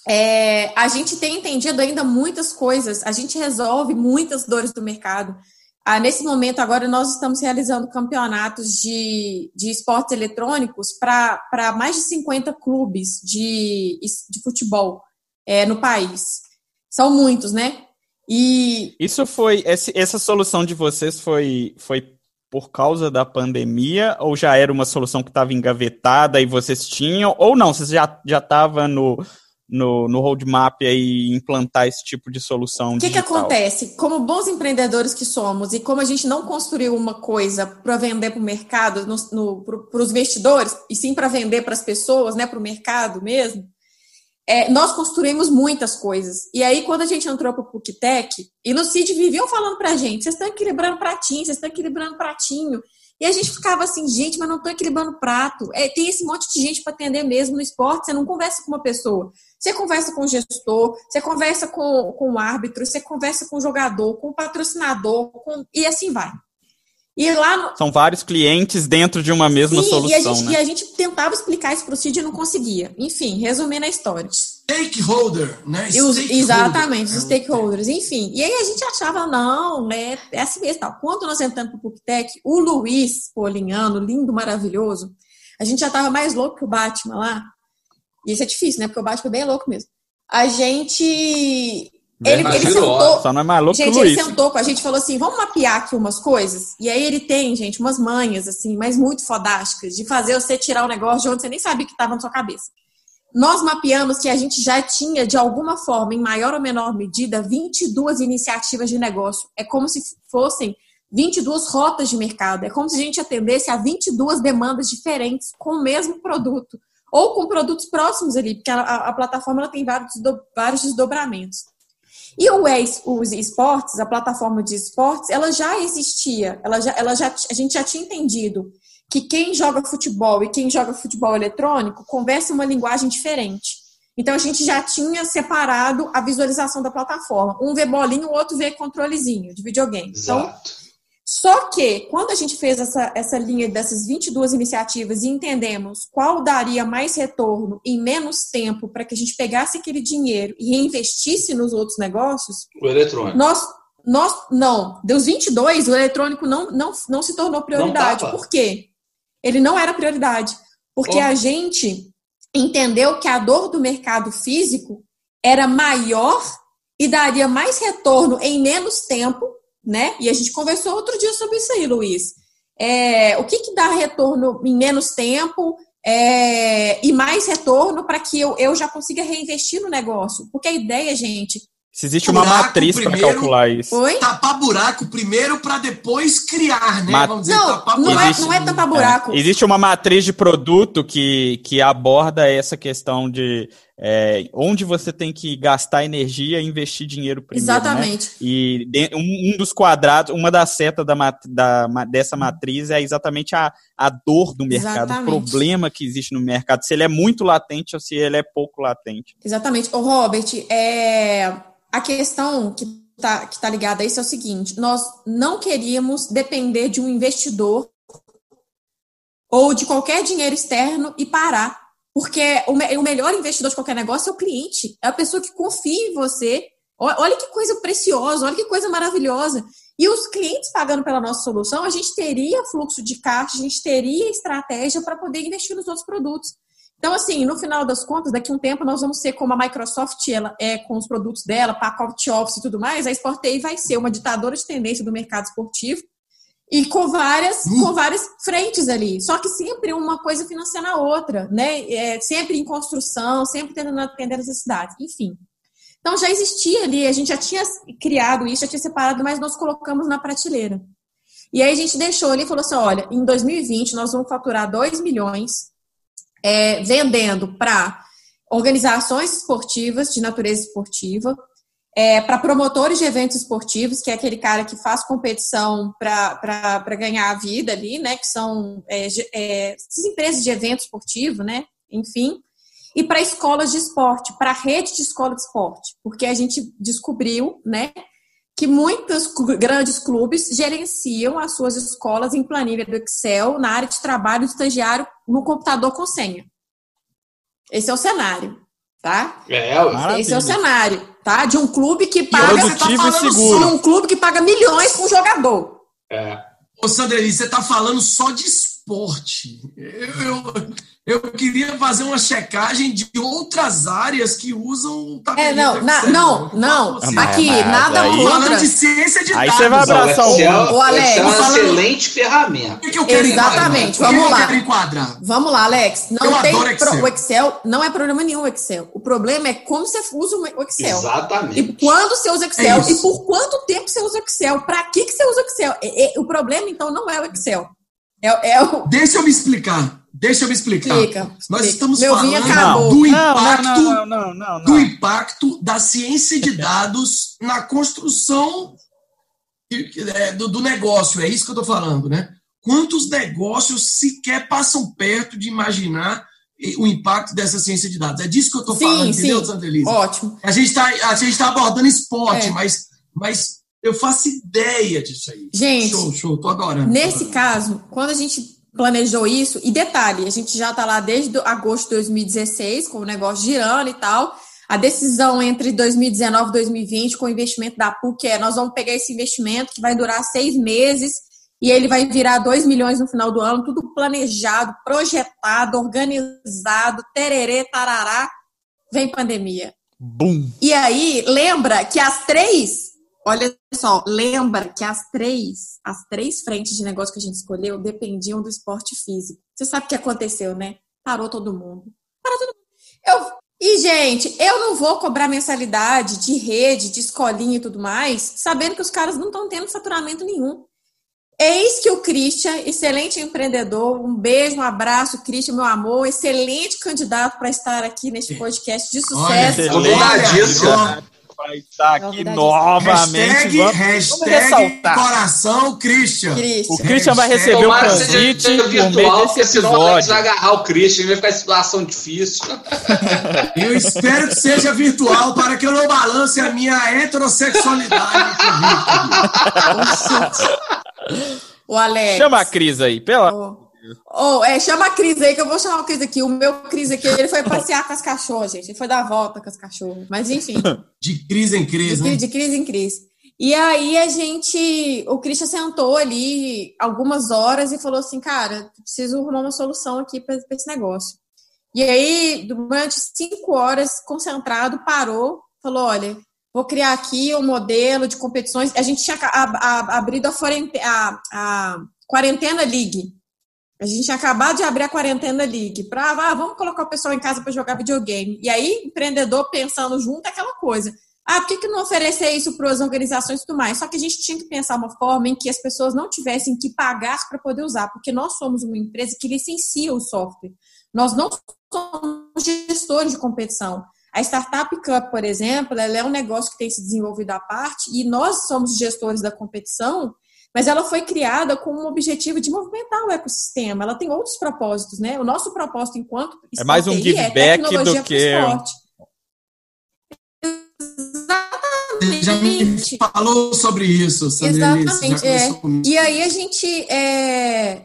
aí. é, a gente tem entendido ainda muitas coisas, a gente resolve muitas dores do mercado. Ah, nesse momento, agora, nós estamos realizando campeonatos de, de esportes eletrônicos para mais de 50 clubes de, de futebol é, no país. São muitos, né? E. Isso foi. Essa solução de vocês foi, foi por causa da pandemia ou já era uma solução que estava engavetada e vocês tinham? Ou não? Vocês já estavam no no, no roadmap aí implantar esse tipo de solução O que, que acontece? Como bons empreendedores que somos e como a gente não construiu uma coisa para vender para o mercado, para os investidores, e sim para vender para as pessoas, né, para o mercado mesmo, é, nós construímos muitas coisas. E aí, quando a gente entrou para o PUCTEC, e no CID viviam falando para a gente, vocês estão equilibrando pratinho, vocês estão equilibrando pratinho. E a gente ficava assim, gente, mas não estou equilibrando prato. É, tem esse monte de gente para atender mesmo no esporte, você não conversa com uma pessoa. Você conversa com o gestor, você conversa com, com o árbitro, você conversa com o jogador, com o patrocinador, com, e assim vai. E lá no... São vários clientes dentro de uma mesma Sim, solução. E a, gente, né? e a gente tentava explicar isso para o Cid e não conseguia. Enfim, resumindo a história. Stakeholder, né? Os, exatamente, os é stakeholders, enfim. E aí a gente achava, não, né? É assim mesmo. Tal. Quando nós entramos para o PUCTEC, o Luiz Polinhano, lindo, maravilhoso, a gente já estava mais louco que o Batman lá. E isso é difícil, né? Porque o Batman é bem louco mesmo. A gente ele, ele sentou, só não é maluco gente, ele sentou com a gente e falou assim: vamos mapear aqui umas coisas. E aí ele tem, gente, umas manhas, assim, mas muito fodásticas, de fazer você tirar o negócio de onde você nem sabia que estava na sua cabeça. Nós mapeamos que a gente já tinha, de alguma forma, em maior ou menor medida, 22 iniciativas de negócio. É como se fossem 22 rotas de mercado. É como se a gente atendesse a 22 demandas diferentes com o mesmo produto. Ou com produtos próximos ali, porque a, a, a plataforma tem vários, vários desdobramentos. E o os esportes, a plataforma de esportes, ela já existia, ela já, ela já, a gente já tinha entendido que quem joga futebol e quem joga futebol eletrônico conversa uma linguagem diferente. Então a gente já tinha separado a visualização da plataforma. Um vê bolinho, o outro vê controlezinho de videogame. Então, Exato. Então, só que, quando a gente fez essa, essa linha dessas 22 iniciativas e entendemos qual daria mais retorno em menos tempo para que a gente pegasse aquele dinheiro e reinvestisse nos outros negócios. O eletrônico. Nós, nós não, dos 22, o eletrônico não, não, não se tornou prioridade. Por quê? Ele não era prioridade. Porque oh. a gente entendeu que a dor do mercado físico era maior e daria mais retorno em menos tempo né? E a gente conversou outro dia sobre isso aí, Luiz. É, o que, que dá retorno em menos tempo é, e mais retorno para que eu, eu já consiga reinvestir no negócio? Porque a ideia, gente, se existe uma matriz para calcular isso. Oi? Tapar buraco primeiro para depois criar, né? Mat... Vamos dizer, não, tapar não é, não é tapar buraco. É. Existe uma matriz de produto que, que aborda essa questão de é, onde você tem que gastar energia e investir dinheiro primeiro. Né? Exatamente. Né? E um, um, dos quadrados, uma das setas da, da, dessa matriz é exatamente a, a dor do mercado, exatamente. o problema que existe no mercado, se ele é muito latente ou se ele é pouco latente. Exatamente. Ô, Robert, é a questão que está que tá ligada a isso é o seguinte: nós não queríamos depender de um investidor ou de qualquer dinheiro externo e parar. Porque o, o melhor investidor de qualquer negócio é o cliente, é a pessoa que confia em você. Olha que coisa preciosa, olha que coisa maravilhosa. E os clientes pagando pela nossa solução, a gente teria fluxo de caixa, a gente teria estratégia para poder investir nos outros produtos. Então, assim, no final das contas, daqui a um tempo nós vamos ser como a Microsoft ela é com os produtos dela, pacote Office e tudo mais, a Sportei vai ser uma ditadora de tendência do mercado esportivo e com várias, hum. com várias frentes ali. Só que sempre uma coisa financiando a outra, né? É, sempre em construção, sempre tentando atender as necessidades. Enfim. Então já existia ali, a gente já tinha criado isso, já tinha separado, mas nós colocamos na prateleira. E aí a gente deixou ali e falou assim: olha, em 2020 nós vamos faturar 2 milhões é, vendendo para organizações esportivas de natureza esportiva, é, para promotores de eventos esportivos, que é aquele cara que faz competição para ganhar a vida ali, né? Que são é, é, essas empresas de evento esportivo, né? Enfim. E para escolas de esporte, para a rede de escola de esporte, porque a gente descobriu, né? que muitos grandes clubes gerenciam as suas escolas em planilha do Excel na área de trabalho do estagiário no computador com senha. Esse é o cenário. Tá? É. Esse é o cenário, tá? De um clube que paga. Produtivo e falando seguro. De um clube que paga milhões com um jogador. é. Ô, Sandreli, você está falando só de esporte. Eu, eu, eu queria fazer uma checagem de outras áreas que usam o É, não, na- não, não. Aqui, mas nada aí- falando contra. de ciência de Aí dados. você vai Não, o abraçar o Excel, Ô, Alex, é uma excelente ferramenta. O que, que eu quero Exatamente, enquadrar? O vamos lá. enquadrar? Vamos lá, Alex. Não Eu tem adoro Excel. pro- o Excel não é problema nenhum o Excel. O problema é como você usa o Excel. Exatamente. E quando você usa Excel É e por quanto tempo você usa Excel? Para que, que você usa Excel? É- é- o problema, então, não é o Excel. É, é o. Deixa eu me explicar. Deixa eu me explicar. Explica. Nós explica. estamos Meu falando acabou. do Não, impacto, não, não, não, não, do impacto da ciência de dados na construção é, do, do negócio. É isso que eu estou falando, né? Quantos negócios sequer passam perto de imaginar eh, o impacto dessa ciência de dados? É disso que eu estou Sim, falando, sim. entendeu, Santa Elisa? Ótimo. A gente está abordando esporte, É. mas, mas eu faço ideia disso aí. Gente, show, show, tô adorando. Nesse tô adorando. caso, quando a gente planejou isso, e detalhe, a gente já está lá desde agosto de 2016, com o negócio girando e tal. A decisão entre 2019 e 2020 com o investimento da PUC é: nós vamos pegar esse investimento que vai durar seis meses e ele vai virar 2 milhões no final do ano, tudo planejado, projetado, organizado, tererê, tarará. Vem pandemia. Bum. E aí, lembra que as três, olha só, lembra que as três, as três frentes de negócio que a gente escolheu dependiam do esporte físico. Você sabe o que aconteceu, né? Parou todo mundo. Parou todo mundo. Eu, e, gente, eu não vou cobrar mensalidade de rede, de escolinha e tudo mais, sabendo que os caras não estão tendo faturamento nenhum. Eis que o Christian, excelente empreendedor, um beijo, um abraço, Christian, meu amor, excelente candidato para estar aqui neste podcast de Olha, sucesso. Convidadíssimo. Vai estar aqui novamente. Hashtag, Vamos, hashtag ressaltar. coração Christian. Christian. O Christian vai receber o Tomara que convite seja por meio virtual, desse o Alex vai episódio. agarrar o Christian, vai ficar em situação difícil. Eu espero que seja virtual para que eu não balance a minha heterossexualidade. O Alex. Chama a Cris aí, pela. Oh, Oh, é, chama a Cris aí, que eu vou chamar o Cris aqui. O meu Cris aqui, ele foi passear com as cachorras, gente. Ele foi dar volta com as cachorras. Mas, enfim, De crise em crise, de, né? de crise em crise. E aí a gente, o Christian sentou ali algumas horas e falou assim, cara, preciso arrumar uma solução aqui para esse negócio. E aí, durante cinco horas, concentrado, parou, falou, olha, vou criar aqui um modelo de competições. A gente tinha abrido a, a- a Quarentena League. A gente tinha de abrir a Quarentena League para, ah, vamos colocar o pessoal em casa para jogar videogame. E aí, empreendedor pensando junto é aquela coisa. Ah, por que, que não oferecer isso para as organizações e tudo mais? Só que a gente tinha que pensar uma forma em que as pessoas não tivessem que pagar para poder usar, porque nós somos uma empresa que licencia o software. Nós não somos gestores de competição. A Startup Cup, por exemplo, ela é um negócio que tem se desenvolvido à parte e nós somos gestores da competição, mas ela foi criada com o objetivo de movimentar o ecossistema. Ela tem outros propósitos, né? O nosso propósito enquanto É mais um esporte give back do que- já me Exatamente. falou sobre isso, Sandra Exatamente, é. E aí a gente. É...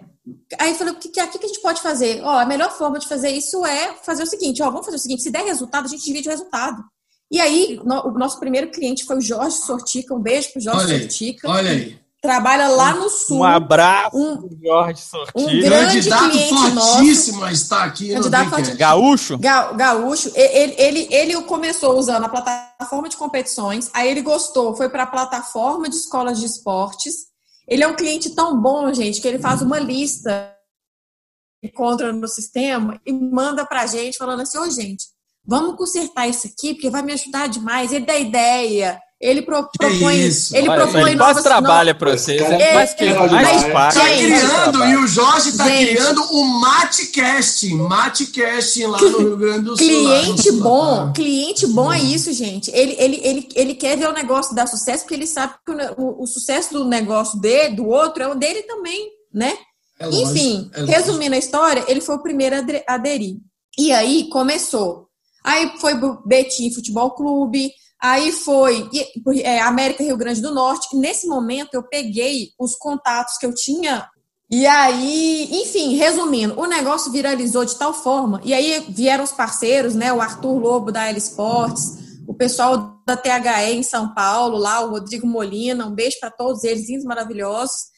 Aí falou, o que, que que a gente pode fazer? Ó, a melhor forma de fazer isso é fazer o seguinte, ó, vamos fazer o seguinte, se der resultado, a gente divide o resultado. E aí, no- o nosso primeiro cliente foi o Jorge Sortica, um beijo pro Jorge Olha aí, Sortica. Olha aí. Trabalha lá no sul. Um abraço Um- Jorge Sortiro. um grande Candidato cliente fortíssimo a estar aqui no Candidato fortíssimo. Gaúcho? Ga- Gaúcho, ele, ele, ele começou usando a plataforma de competições, aí ele gostou, foi para a plataforma de escolas de esportes. Ele é um cliente tão bom, gente, que ele faz uma lista, encontra no sistema e manda para a gente, falando assim: ô, gente, vamos consertar isso aqui, porque vai me ajudar demais. Ele dá ideia, ele pro- propõe. isso? Ele Olha, propõe ele novas- quase trabalha para vocês. É que é, mais mas paga. Tá criando, e o Jorge está Gente. criando o Matecast. Matecast lá no Rio Grande do Sul. Cliente Sul, bom, tá? cliente bom é isso, gente. Ele, ele, ele, ele quer ver o negócio dar sucesso, porque ele sabe que o, o, o sucesso do negócio dele, do outro, é o dele também, né? É lógico, Enfim, é resumindo a história, ele foi o primeiro a aderir. E aí começou. Aí foi pro Betim Futebol Clube, aí foi é, América Rio Grande do Norte. Nesse momento, eu peguei os contatos que eu tinha E aí, enfim, resumindo, o negócio viralizou de tal forma, e aí vieram os parceiros, né? O Arthur Lobo da L Sports, o pessoal da THE em São Paulo, lá, o Rodrigo Molina, um beijo para todos eles, lindos, maravilhosos.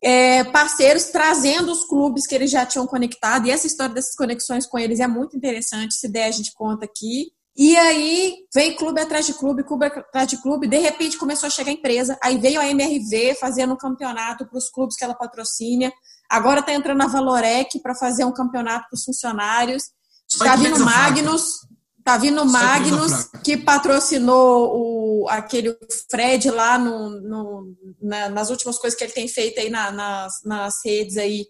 É, parceiros trazendo os clubes que eles já tinham conectado, e essa história dessas conexões com eles é muito interessante, se der a gente conta aqui. E aí veio clube atrás de clube, clube atrás de clube, de repente começou a chegar a empresa, aí veio a MRV fazendo um campeonato para os clubes que ela patrocina, agora está entrando a Valorec para fazer um campeonato para os funcionários, está vindo Magnus, está vindo Magnus, que patrocinou o, aquele Fred lá no, no na, nas últimas coisas que ele tem feito aí na, nas, nas redes aí.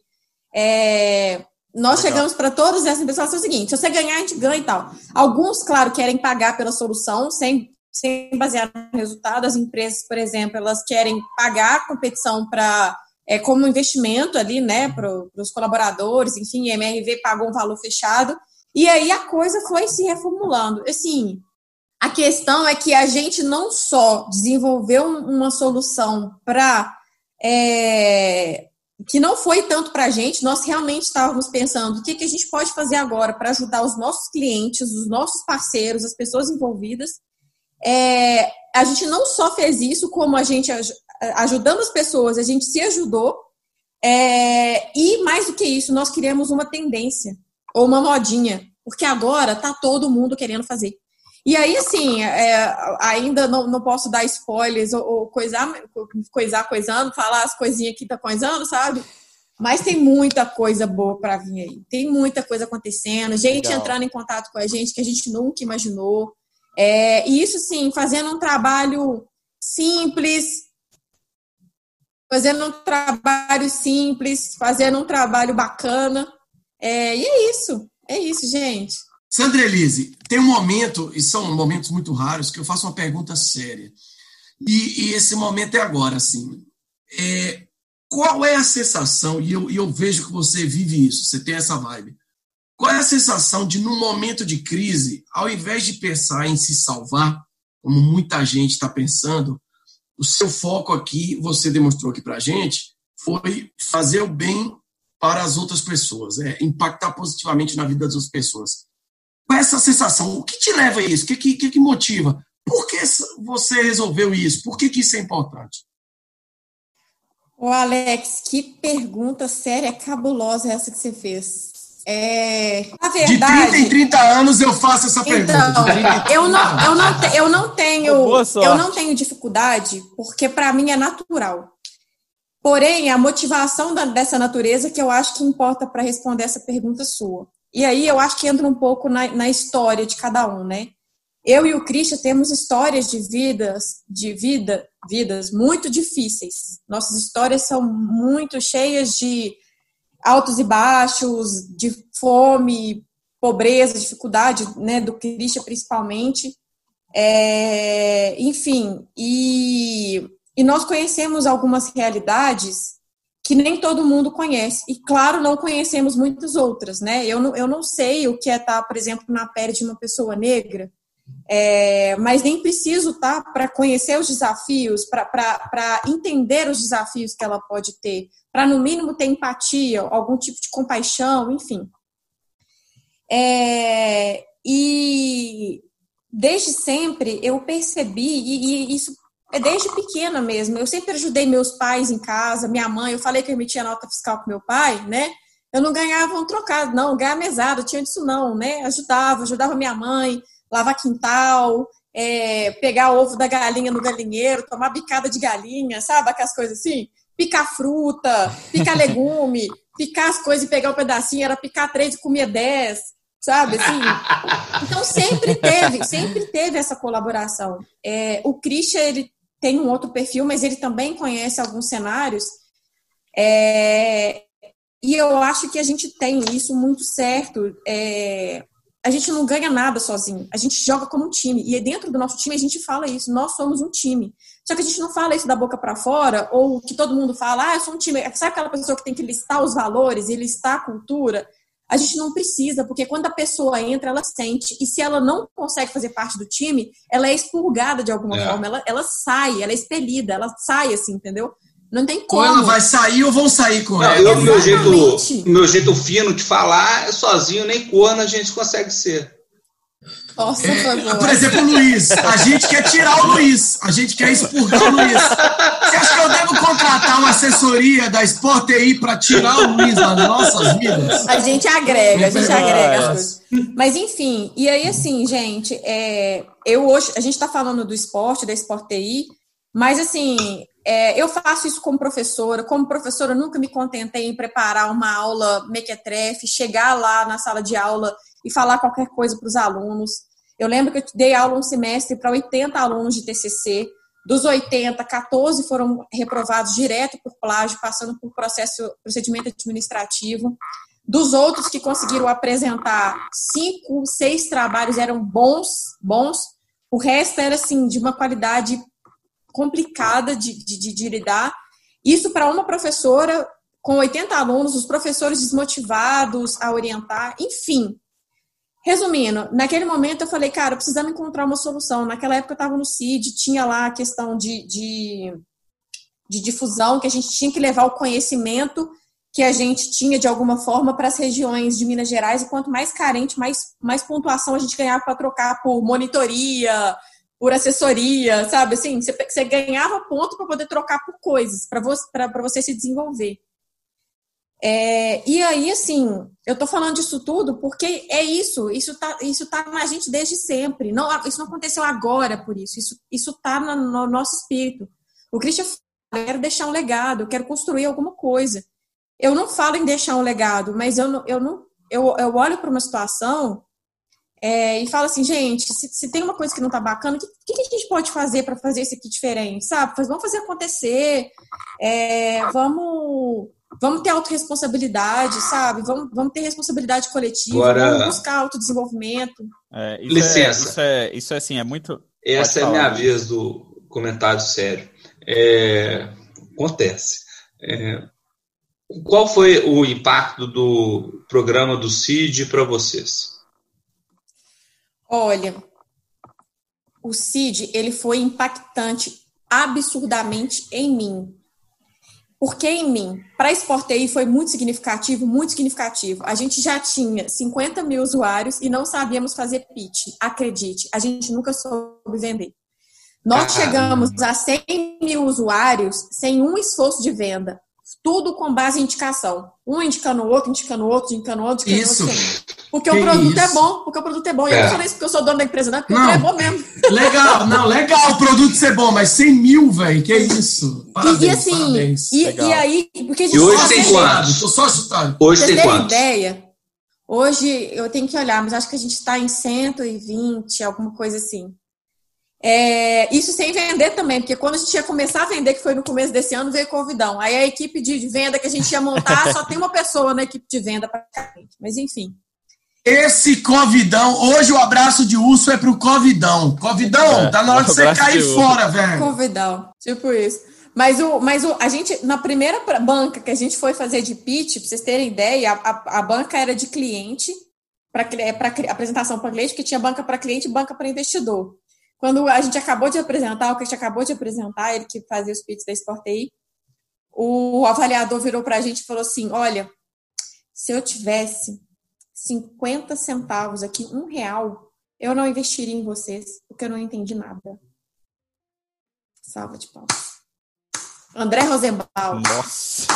É, nós Legal. chegamos para todas essas pessoas, é o seguinte, se você ganhar, a gente ganha e tal. Alguns, claro, querem pagar pela solução, sem, sem basear no resultado. As empresas, por exemplo, elas querem pagar a competição para é, como investimento ali, né, para os colaboradores, enfim, a MRV pagou um valor fechado. E aí a coisa foi se reformulando. Assim, a questão é que a gente não só desenvolveu uma solução para é, que não foi tanto para a gente, nós realmente estávamos pensando o que, que a gente pode fazer agora para ajudar os nossos clientes, os nossos parceiros, as pessoas envolvidas. É, a gente não só fez isso, como a gente ajudando as pessoas, a gente se ajudou. É, e mais do que isso, nós criamos uma tendência ou uma modinha, porque agora tá todo mundo querendo fazer. E aí, assim, é, ainda não, não posso dar spoilers ou, ou coisar, coisar coisando, falar as coisinhas que tá coisando, sabe? Mas tem muita coisa boa para vir aí. Tem muita coisa acontecendo, gente Legal. entrando em contato com a gente que a gente nunca imaginou. É, e isso, sim, fazendo um trabalho simples, fazendo um trabalho simples, fazendo um trabalho bacana. É, e é isso, é isso, gente. Sandra Elise, tem um momento, e são momentos muito raros, que eu faço uma pergunta séria. E, e esse momento é agora, assim. É, qual é a sensação, e eu, e eu vejo que você vive isso, você tem essa vibe. Qual é a sensação de, num momento de crise, ao invés de pensar em se salvar, como muita gente está pensando, o seu foco aqui, você demonstrou aqui para a gente, foi fazer o bem para as outras pessoas, é impactar positivamente na vida das outras pessoas com essa sensação. O que te leva a isso? O que, que, que motiva? Por que você resolveu isso? Por que, que isso é importante? Ô Alex, que pergunta séria, cabulosa essa que você fez. É, na verdade, de 30 em 30 anos eu faço essa então, pergunta. Eu não, eu, não te, eu não tenho eu não tenho dificuldade, porque para mim é natural. Porém, a motivação da, dessa natureza que eu acho que importa para responder essa pergunta sua. E aí eu acho que entra um pouco na, na história de cada um, né? Eu e o Christian temos histórias de vidas, de vida, vidas muito difíceis. Nossas histórias são muito cheias de altos e baixos, de fome, pobreza, dificuldade, né, do Christian principalmente. É, enfim, e, e nós conhecemos algumas realidades que nem todo mundo conhece. E, claro, não conhecemos muitas outras, né? Eu não, eu não sei o que é estar, por exemplo, na pele de uma pessoa negra, é, mas nem preciso estar tá, para conhecer os desafios, para entender os desafios que ela pode ter, para, no mínimo, ter empatia, algum tipo de compaixão, enfim. É, e desde sempre eu percebi, e, e isso é desde pequena mesmo. Eu sempre ajudei meus pais em casa, minha mãe. Eu falei que eu emitia nota fiscal com meu pai, né? Eu não ganhava um trocado, não, ganhava mesada, tinha disso não, né? Ajudava, ajudava minha mãe, lavar quintal, é, pegar ovo da galinha no galinheiro, tomar bicada de galinha, sabe? Aquelas coisas assim. Picar fruta, picar legume, picar as coisas e pegar um pedacinho, era picar três e comer dez sabe? Assim, então sempre teve, sempre teve essa colaboração. É, o Christian ele tem um outro perfil, mas ele também conhece alguns cenários. É, e eu acho que a gente tem isso muito certo. É, a gente não ganha nada sozinho, a gente joga como um time. E dentro do nosso time a gente fala isso, nós somos um time. Só que a gente não fala isso da boca para fora, ou que todo mundo fala, ah, eu sou um time. Sabe aquela pessoa que tem que listar os valores e listar a cultura? A gente não precisa, porque quando a pessoa entra, ela sente. E se ela não consegue fazer parte do time, ela é expurgada de alguma é. forma. Ela, ela sai, ela é expelida, ela sai assim, entendeu? Não tem como. Ou ela vai sair ou vão sair com Não, ela. eu, meu jeito, meu jeito fino de falar, sozinho nem corno a gente consegue ser. Nossa, É, foi boa. por exemplo, o Luiz. A gente quer tirar o Luiz. A gente quer expurgar o Luiz. Você acha que eu devo contratar uma assessoria da Sport TI para tirar o Luiz das nossas vidas? A gente agrega, a gente agrega as Nossa. coisas. Mas enfim, e aí assim, gente, é, eu hoje, a gente está falando do esporte, da Sport TI, mas assim, é, eu faço isso como professora. Como professora, eu nunca me contentei em preparar uma aula mequetrefe, chegar lá na sala de aula e falar qualquer coisa para os alunos. Eu lembro que eu dei aula um semestre para 80 alunos de TCC. Dos 80, 14 foram reprovados direto por plágio, passando por processo, procedimento administrativo. Dos outros que conseguiram apresentar cinco, seis trabalhos eram bons, bons. O resto era assim de uma qualidade complicada de, de, de, lidar. Isso para uma professora com 80 alunos, os professores desmotivados a orientar, enfim. Resumindo, naquele momento eu falei, cara, precisamos encontrar uma solução. Naquela época eu estava no CID, tinha lá a questão de, de, de difusão, que a gente tinha que levar o conhecimento que a gente tinha de alguma forma para as regiões de Minas Gerais, e quanto mais carente, mais, mais pontuação a gente ganhava para trocar por monitoria, por assessoria, sabe? Assim, você, você ganhava ponto para poder trocar por coisas, para você, você se desenvolver. É, e aí, assim, eu tô falando disso tudo porque é isso, isso tá, isso tá na gente desde sempre. Não, isso não aconteceu agora por isso, isso, isso tá no, no nosso espírito. O Christian fala, eu quero deixar um legado, eu quero construir alguma coisa. Eu não falo em deixar um legado, mas eu eu não, eu, eu olho para uma situação é, e falo assim, gente, se, se, tem uma coisa que não tá bacana, o que, que, a gente pode fazer para fazer isso aqui diferente, sabe? Vamos fazer acontecer, é, vamos vamos ter autorresponsabilidade, sabe? Vamos, vamos ter responsabilidade coletiva, Agora, vamos buscar autodesenvolvimento. É, isso Licença. É, isso, é, isso é assim, é muito. Essa é a minha vez do comentário sério. É, acontece. É, qual foi o impacto do programa do CID para vocês? Olha, o CID ele foi impactante absurdamente em mim. Porque em mim, para Sportei foi muito significativo, muito significativo. A gente já tinha 50 mil usuários e não sabíamos fazer pitch. Acredite, a gente nunca soube vender. Nós chegamos a 100 mil usuários sem um esforço de venda. Tudo com base em indicação. Um indicando o outro, indicando o outro, indicando o outro. Indicando Isso. outro. Porque Que o produto isso? é bom, porque o produto é bom. E eu É. não falei isso porque eu sou dono da empresa, não, é porque Não. o produto é bom mesmo. Legal, não, legal o produto ser bom, mas 100 mil, velho, que isso. Parabéns, e, e assim, parabéns. e, e aí, porque E hoje só tem quantos? Tô só assustado. Hoje tem quantos? ideia, hoje eu tenho que olhar, mas acho que a gente está em 120, alguma coisa assim. É, isso sem vender também, porque quando a gente ia começar a vender, que foi no começo desse ano, veio Covidão. Aí a equipe de venda que a gente ia montar, só tem uma pessoa na equipe de venda praticamente. Mas enfim. Esse Covidão, hoje o abraço de urso é pro Covidão. Covidão, É, tá na hora de você cair de fora, velho. Covidão, tipo isso. Mas, o, mas o, a gente, na primeira banca que a gente foi fazer de pitch, pra vocês terem ideia, a, a, a banca era de cliente, para apresentação para cliente, porque tinha banca para cliente e banca para investidor. Quando a gente acabou de apresentar, o que a gente acabou de apresentar, ele que fazia os pitches da Sportei, o avaliador virou para a gente e falou assim: Olha, se eu tivesse 50 centavos aqui, um real, eu não investiria em vocês, porque eu não entendi nada. Salva de palmas. André Rosenbaum, Nossa.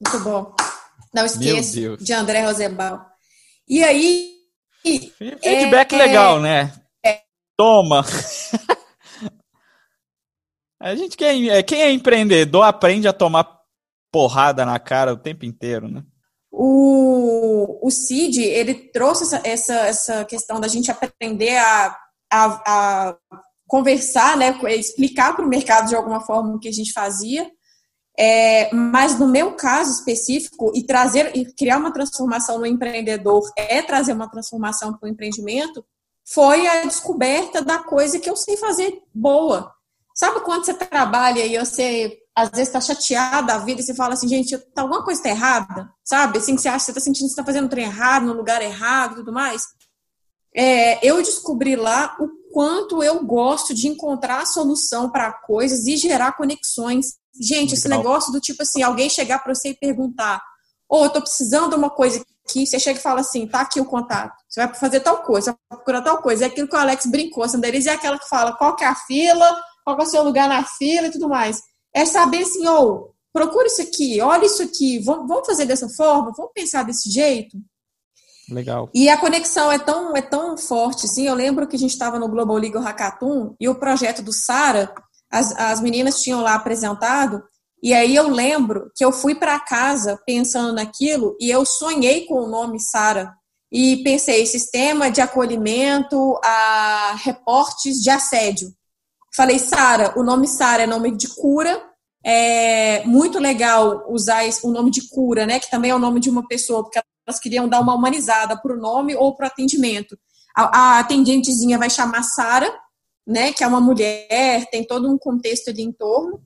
muito bom. Não esqueça de André Rosenbaum. E aí, Feedback É, legal, né? Toma. A gente quem é, quem é empreendedor aprende a tomar porrada na cara o tempo inteiro, né? o, o CID, ele trouxe essa, essa, essa questão da gente aprender a, a, a conversar, né, explicar para o mercado de alguma forma o que a gente fazia, é, mas no meu caso específico, e trazer e criar uma transformação no empreendedor é trazer uma transformação para o empreendimento, foi a descoberta da coisa que eu sei fazer boa. Sabe quando você trabalha e você às vezes está chateada da vida e você fala assim, gente, tá, alguma coisa está errada, sabe? Assim, que você acha que você está sentindo que você está fazendo um trem errado, no lugar errado e tudo mais. É, eu descobri lá o quanto eu gosto de encontrar a solução para coisas e gerar conexões gente, esse negócio do tipo assim, alguém chegar para você e perguntar, ou oh, eu tô precisando de uma coisa aqui, você chega e fala assim, tá aqui o contato, você vai fazer tal coisa, vai procurar tal coisa. É aquilo que o Alex brincou, a Sanderize é aquela que fala qual que é a fila, qual é o seu lugar na fila e tudo mais. É saber assim, ou oh, procura isso aqui, olha isso aqui, vamos, fazer dessa forma, vamos pensar desse jeito. Legal. E a conexão é tão, é tão forte, assim. Eu lembro que a gente estava no Global Legal Hackathon e o projeto do Sara, as, as meninas tinham lá apresentado, e aí eu lembro que eu fui para casa pensando naquilo e eu sonhei com o nome Sara. E pensei, sistema de acolhimento a reportes de assédio. Falei, Sara, o nome Sara é nome de cura. É muito legal usar o nome de cura, né? Que também é o nome de uma pessoa, porque elas queriam dar uma humanizada para o nome ou para o atendimento. A, a atendentezinha vai chamar Sara, né? Que é uma mulher, tem todo um contexto ali em torno.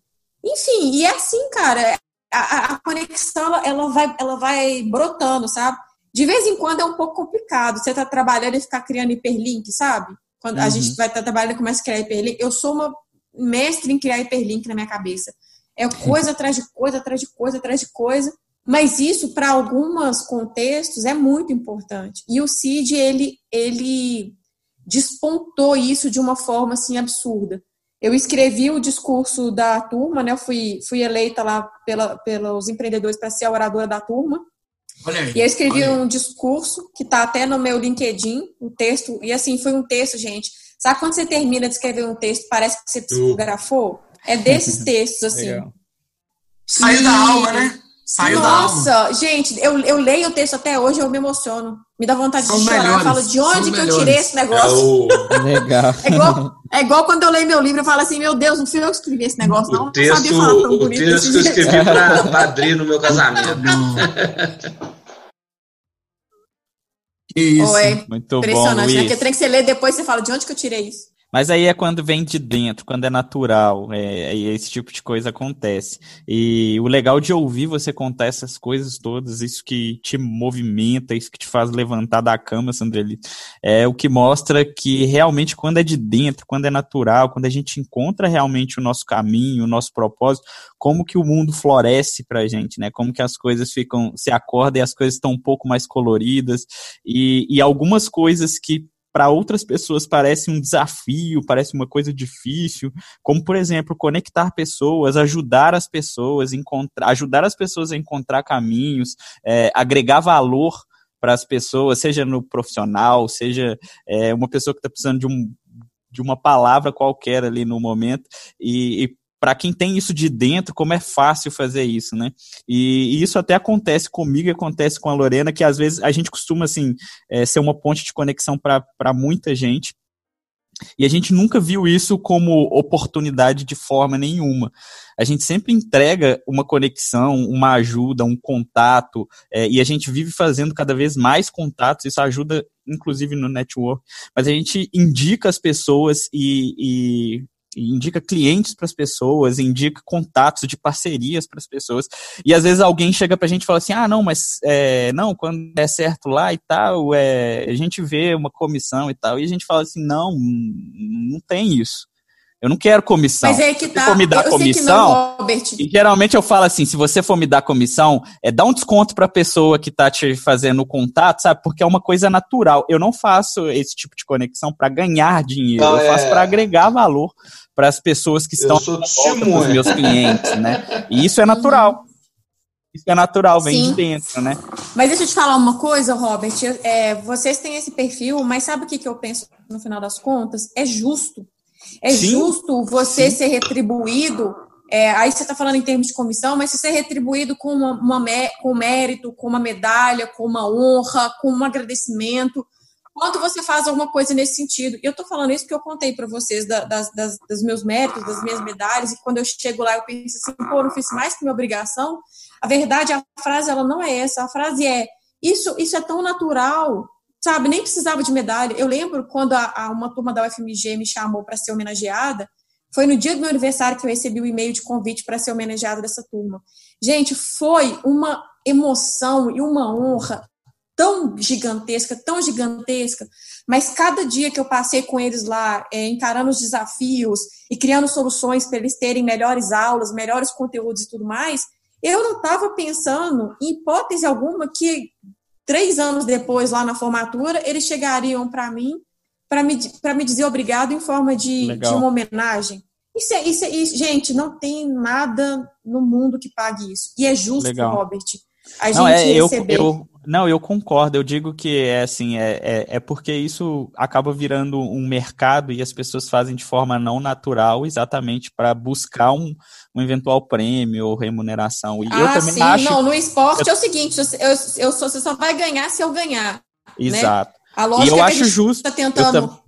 Enfim, e é assim, cara, a, a conexão ela vai, ela vai brotando, sabe? De vez em quando é um pouco complicado. Você tá trabalhando e ficar criando hiperlink, sabe? Quando uhum. a gente vai estar tá trabalhando e começa a criar hiperlink. Eu sou uma mestre em criar hiperlink na minha cabeça. É coisa atrás de coisa, atrás de coisa, atrás de coisa. Mas isso, para alguns contextos, é muito importante. E o CID, ele, ele despontou isso de uma forma assim absurda. Eu escrevi o discurso da turma, né? Eu fui, fui eleita lá pela, pelos empreendedores para ser a oradora da turma. Aí, e eu escrevi um discurso que está até no meu LinkedIn, o um texto, e assim, foi um texto, gente. Sabe quando você termina de escrever um texto, parece que você psicografou? É desses textos, assim. Saiu da alma, né? Saiu Nossa, gente, eu, eu leio o texto até hoje, eu me emociono. Me dá vontade São de chorar. Melhores. Eu falo, de onde São que melhores. eu tirei esse negócio? É o... Legal. É igual, é igual quando eu leio meu livro, eu falo assim, meu Deus, não fui eu que escrevi esse negócio, não. O texto, não sabia falar tão o texto que eu escrevi para padrinho no meu casamento. que isso. Oi, Muito impressionante, bom, né? Porque tem que você ler depois você fala, de onde que eu tirei isso? Mas aí é quando vem de dentro, quando é natural, é, esse tipo de coisa acontece. E o legal de ouvir você contar essas coisas todas, isso que te movimenta, isso que te faz levantar da cama, Sandreli, é o que mostra que realmente quando é de dentro, quando é natural, quando a gente encontra realmente o nosso caminho, o nosso propósito, como que o mundo floresce pra gente, né? Como que as coisas ficam, se acordam e as coisas estão um pouco mais coloridas e, e algumas coisas que para outras pessoas parece um desafio, parece uma coisa difícil, como por exemplo, conectar pessoas, ajudar as pessoas, encontrar, ajudar as pessoas a encontrar caminhos, é, agregar valor para as pessoas, seja no profissional, seja é, uma pessoa que está precisando de um de uma palavra qualquer ali no momento. E, e para quem tem isso de dentro, como é fácil fazer isso, né? E, e isso até acontece comigo e acontece com a Lorena, que às vezes a gente costuma, assim, é, ser uma ponte de conexão para muita gente. E a gente nunca viu isso como oportunidade de forma nenhuma. A gente sempre entrega uma conexão, uma ajuda, um contato, é, e a gente vive fazendo cada vez mais contatos, isso ajuda, inclusive, no network. Mas a gente indica as pessoas e, e indica clientes para as pessoas, indica contatos de parcerias para as pessoas. E às vezes alguém chega para a gente e fala assim: ah, não, mas é, não, quando é certo lá e tal, é, a gente vê uma comissão e tal. E a gente fala assim: não, não tem isso. Eu não quero comissão. Mas é que tá. Se for me dar eu comissão, não, e geralmente eu falo assim, se você for me dar comissão, é dá um desconto para a pessoa que está te fazendo o contato, sabe? Porque é uma coisa natural. Eu não faço esse tipo de conexão para ganhar dinheiro, não, eu faço é... para agregar valor para as pessoas que estão os meus clientes, né? E isso é natural. Isso é natural, vem Sim. de dentro, né? Mas deixa eu te falar uma coisa, Robert. É, vocês têm esse perfil, mas sabe o que, que eu penso no final das contas? É justo é Sim. justo você Sim. ser retribuído. É, aí você está falando em termos de comissão, mas se ser retribuído com, uma, uma, com mérito, com uma medalha, com uma honra, com um agradecimento, quando você faz alguma coisa nesse sentido. E eu estou falando isso porque eu contei para vocês da, das, das, dos meus méritos, das minhas medalhas, e quando eu chego lá eu penso assim, pô, não fiz mais que minha obrigação. A verdade, a frase ela não é essa, a frase é, isso, isso é tão natural sabe, nem precisava de medalha. Eu lembro quando a, a uma turma da UFMG me chamou para ser homenageada, foi no dia do meu aniversário que eu recebi o e-mail de convite para ser homenageada dessa turma. Gente, foi uma emoção e uma honra tão gigantesca, tão gigantesca, mas cada dia que eu passei com eles lá, é, encarando os desafios e criando soluções para eles terem melhores aulas, melhores conteúdos e tudo mais, eu não estava pensando, em hipótese alguma, que três anos depois, lá na formatura, eles chegariam para mim para me, me dizer obrigado em forma de, de uma homenagem. Isso é, isso é, isso, gente, não tem nada no mundo que pague isso. E é justo, Legal. Robert, a não, gente é, receber. Eu, eu, não, eu concordo. Eu digo que é assim, é, é, é, porque isso acaba virando um mercado e as pessoas fazem de forma não natural, exatamente para buscar um, um eventual prêmio ou remuneração. E ah, eu também sim, acho. Não, no esporte eu... é o seguinte: eu, eu sou, você só vai ganhar se eu ganhar. Né? Exato. Né? A lógica e eu é acho justo. Tá tentando.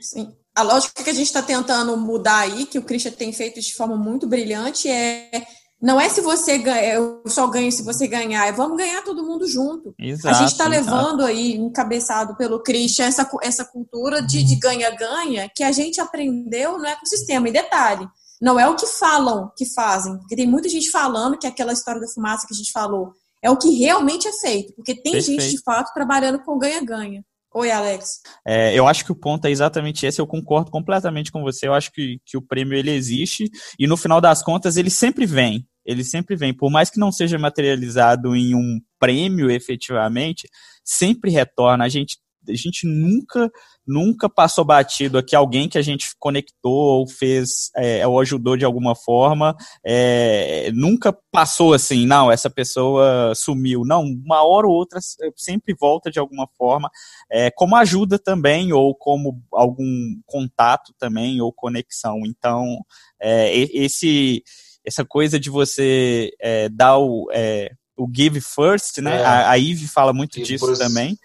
Sim a lógica que a gente está tentando mudar aí, que o Christian tem feito de forma muito brilhante, é não é se você ganha, eu só ganho se você ganhar, é vamos ganhar todo mundo junto. Exato, a gente está levando aí, encabeçado pelo Christian, essa, essa cultura de ganha-ganha que a gente aprendeu no ecossistema. E detalhe, não é o que falam que fazem, porque tem muita gente falando que é aquela história da fumaça que a gente falou é o que realmente é feito, porque tem Perfeito. gente de fato trabalhando com ganha-ganha. Oi, Alex. É, eu acho que o ponto é exatamente esse, eu concordo completamente com você. Eu acho que, que o prêmio ele existe e no final das contas ele sempre vem. Ele sempre vem. Por mais que não seja materializado em um prêmio efetivamente, sempre retorna. A gente a gente nunca, nunca passou batido aqui alguém que a gente conectou ou fez, é, ou ajudou de alguma forma, é, nunca passou assim, não, essa pessoa sumiu. Não, uma hora ou outra sempre volta de alguma forma, é, como ajuda também, ou como algum contato também, ou conexão. Então, é, esse, essa coisa de você é, dar o é, o give first, né? É. A, a Eve fala muito disso também.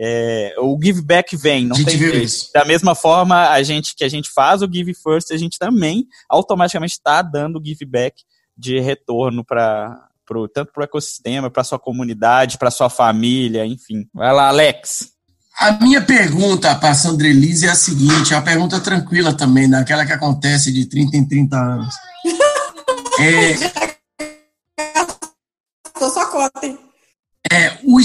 É, o give back vem, não tem jeito. Da mesma forma, a gente que a gente faz o give first, a gente também automaticamente está dando give back de retorno para pro, tanto para o ecossistema, para sua comunidade, para sua família, enfim. Vai lá, Alex. A minha pergunta para a Sandrelise é a seguinte, é uma pergunta tranquila também, daquela que acontece de 30 em 30 anos. é, Tô só cota, hein? É, o,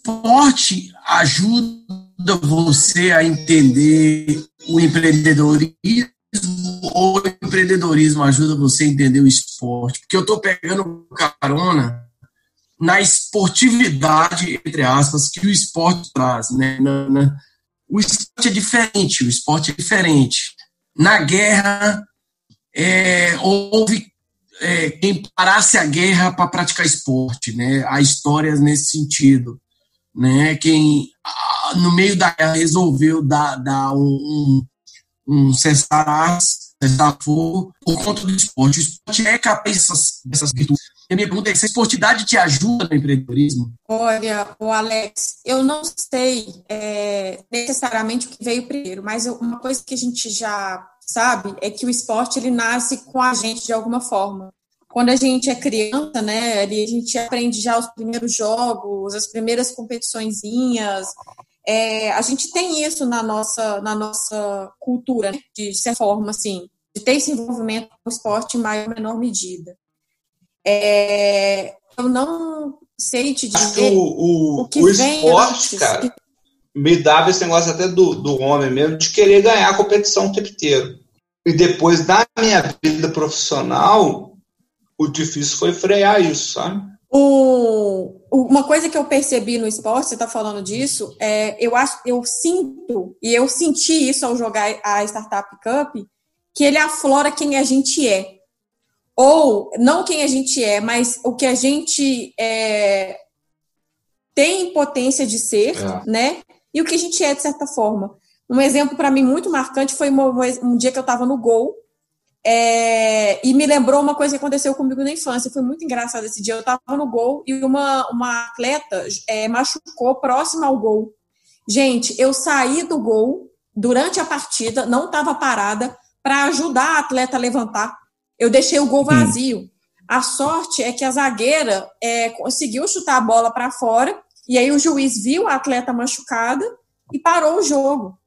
esporte ajuda você a entender o empreendedorismo ou o empreendedorismo ajuda você a entender o esporte? Porque eu estou pegando carona na esportividade, entre aspas, que o esporte traz. Né? O esporte é diferente, o esporte é diferente. Na guerra, é, houve é, quem parasse a guerra para praticar esporte. Né? Há histórias nesse sentido né? Quem no meio da guerra resolveu dar, dar um, um, um cessar fogo por conta do esporte. O esporte é capaz dessas, dessas virtudes. A minha pergunta é: se a esportividade te ajuda no empreendedorismo? Olha, o Alex, eu não sei é, necessariamente o que veio primeiro, mas uma coisa que a gente já sabe é que o esporte ele nasce com a gente de alguma forma quando a gente é criança, né, ali a gente aprende já os primeiros jogos, as primeiras competiçõezinhas. É, a gente tem isso na nossa, na nossa cultura, né, de certa forma, assim, de ter esse envolvimento com o esporte em maior ou menor medida. É, eu não sei te dizer o, o, o, que o esporte, cara, me dava esse negócio até do, do homem mesmo, de querer ganhar a competição o tempo inteiro. E depois da minha vida profissional, o difícil foi frear isso, sabe? O, uma coisa que eu percebi no esporte, você está falando disso, é, eu acho, eu sinto, e eu senti isso ao jogar a Startup Cup, que ele aflora quem a gente é. Ou, não quem a gente é, mas o que a gente é, tem potência de ser, é. né? E o que a gente é, de certa forma. Um exemplo para mim muito marcante foi um, um dia que eu estava no Gol, é, e me lembrou uma coisa que aconteceu comigo na infância. Foi muito engraçado esse dia. Eu estava no gol e uma, uma atleta é, machucou próximo ao gol. Gente, eu saí do gol durante a partida, não estava parada, para ajudar a atleta a levantar. Eu deixei o gol vazio. A sorte é que a zagueira é, conseguiu chutar a bola para fora, e aí o juiz viu a atleta machucada e parou o jogo.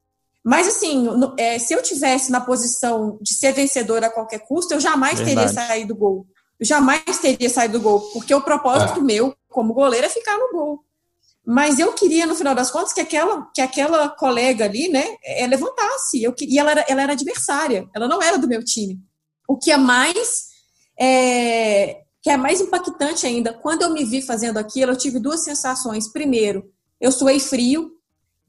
Mas, assim, é, se eu tivesse na posição de ser vencedora a qualquer custo, eu jamais Verdade. teria saído do gol. Eu jamais teria saído do gol, porque o propósito é. meu, como goleiro, é ficar no gol. Mas eu queria, no final das contas, que aquela, que aquela colega ali, né, é, levantasse. Eu, e ela era, ela era adversária, ela não era do meu time. O que é mais é, que é mais impactante ainda, quando eu me vi fazendo aquilo, eu tive duas sensações. Primeiro, eu suei frio,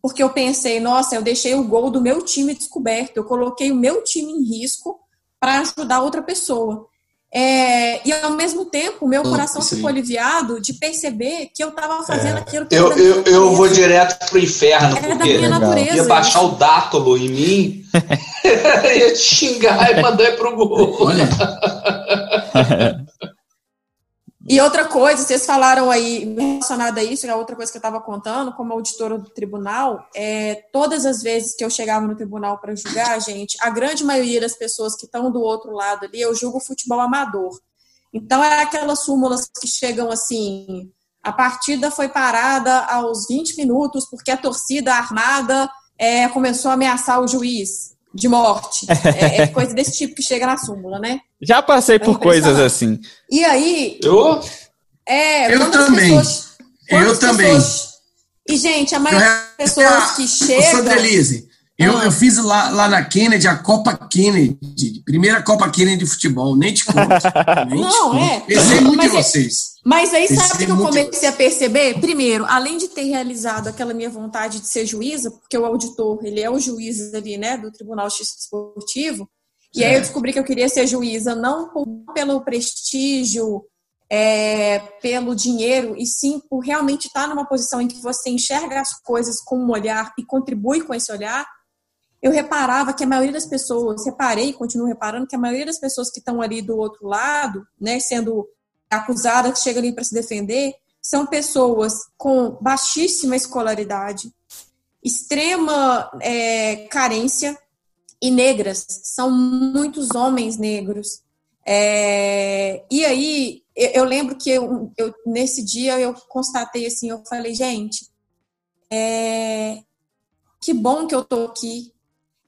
porque eu pensei, nossa, eu deixei o gol do meu time descoberto, eu coloquei o meu time em risco para ajudar outra pessoa. É, e ao mesmo tempo, meu coração Sim. ficou aliviado de perceber que eu estava fazendo é. aquilo que eu, eu, eu vou direto pro inferno, era porque da natureza, ia baixar isso. o dátulo em mim, ia te xingar e mandar pro gol. E outra coisa, vocês falaram aí, relacionada a isso, é outra coisa que eu estava contando, como auditora do tribunal, é, todas as vezes que eu chegava no tribunal para julgar, gente, a grande maioria das pessoas que estão do outro lado ali, eu julgo futebol amador. Então, é aquelas súmulas que chegam assim, a partida foi parada aos 20 minutos porque a torcida armada é, começou a ameaçar o juiz de morte. É, é, coisa desse tipo que chega na súmula, né? Já passei por coisas assim. E aí. Eu? É, eu também. Pessoas, eu também. Pessoas, e, gente, a maioria das pessoas que chegam. Sandra Elise, eu, ah. eu fiz lá, lá na Kennedy a Copa Kennedy, primeira Copa Kennedy de futebol, nem te conto. Nem Não, te é. Pensei muito em é vocês. Mas aí sabe o que eu comecei a perceber? Primeiro, além de ter realizado aquela minha vontade de ser juíza, porque o auditor, ele é o juiz ali, né, do Tribunal de Justiça Esportivo, e aí eu descobri que eu queria ser juíza não pelo prestígio, é, pelo dinheiro, e sim por realmente estar numa posição em que você enxerga as coisas com um olhar e contribui com esse olhar, eu reparava que a maioria das pessoas, reparei continuo reparando que a maioria das pessoas que estão ali do outro lado, né, sendo acusada que chega ali para se defender são pessoas com baixíssima escolaridade, extrema é, carência e negras. São muitos homens negros. É, e aí eu, eu lembro que eu, eu, nesse dia eu constatei assim, eu falei, gente, é, que bom que eu tô aqui,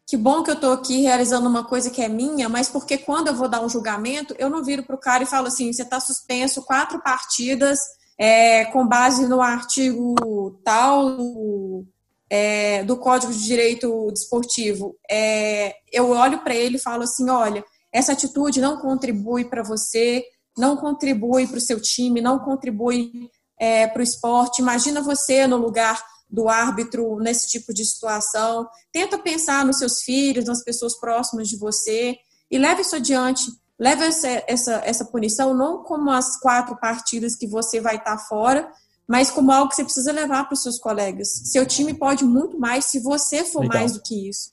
que bom que eu estou aqui realizando uma coisa que é minha, mas porque quando eu vou dar um julgamento, eu não viro para o cara e falo assim: você está suspenso quatro partidas é, com base no artigo tal é, do Código de Direito Desportivo. É, eu olho para ele e falo assim: olha, essa atitude não contribui para você, não contribui para o seu time, não contribui é, para o esporte. Imagina você no lugar do árbitro nesse tipo de situação. Tenta pensar nos seus filhos, nas pessoas próximas de você e leve isso adiante. Leve essa, essa, essa punição não como as quatro partidas que você vai estar fora, mas como algo que você precisa levar para os seus colegas. Seu time pode muito mais se você for Legal. mais do que isso.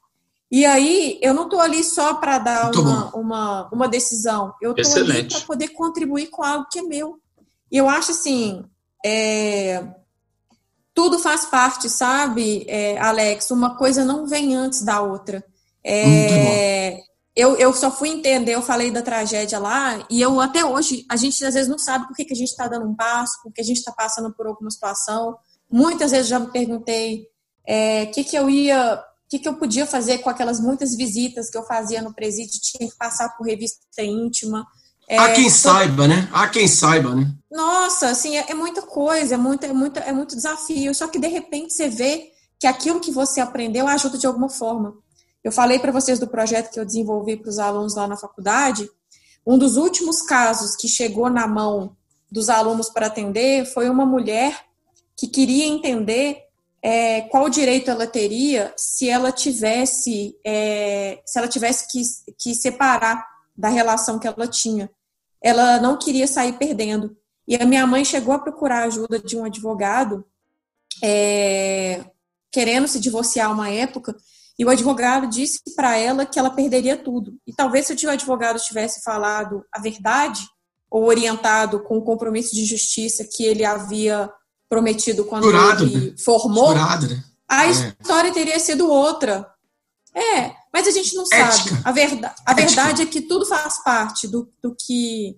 E aí, eu não estou ali só para dar uma, uma, uma, decisão, eu estou ali para poder contribuir com algo que é meu. E eu acho assim, é, tudo faz parte, sabe, é, Alex? Uma coisa não vem antes da outra. É, eu, eu só fui entender, eu falei da tragédia lá, e eu até hoje, a gente às vezes não sabe por que, que a gente está dando um passo, porque a gente está passando por alguma situação. Muitas vezes já me perguntei o é, que, que eu ia, o que, que eu podia fazer com aquelas muitas visitas que eu fazia no presídio, tinha que passar por revista íntima. É, Há quem saiba, né? Há quem saiba, né? Nossa, assim, é, é, muita coisa, é muito, é, muito, é muito desafio. Só que de repente você vê que aquilo que você aprendeu ajuda de alguma forma. Eu falei para vocês do projeto que eu desenvolvi para os alunos lá na faculdade. Um dos últimos casos que chegou na mão dos alunos para atender foi uma mulher que queria entender é, qual direito ela teria se ela tivesse é, se ela tivesse que, que separar da relação que ela tinha. Ela não queria sair perdendo. E a minha mãe chegou a procurar a ajuda de um advogado, é, querendo se divorciar uma época, e o advogado disse para ela que ela perderia tudo. E talvez se o advogado tivesse falado a verdade, ou orientado com o compromisso de justiça que ele havia prometido quando Jurado, ele né? formou, Jurado, né? a é. história teria sido outra. É, mas a gente não Ética. sabe. A, verdade, a verdade é que tudo faz parte do, do que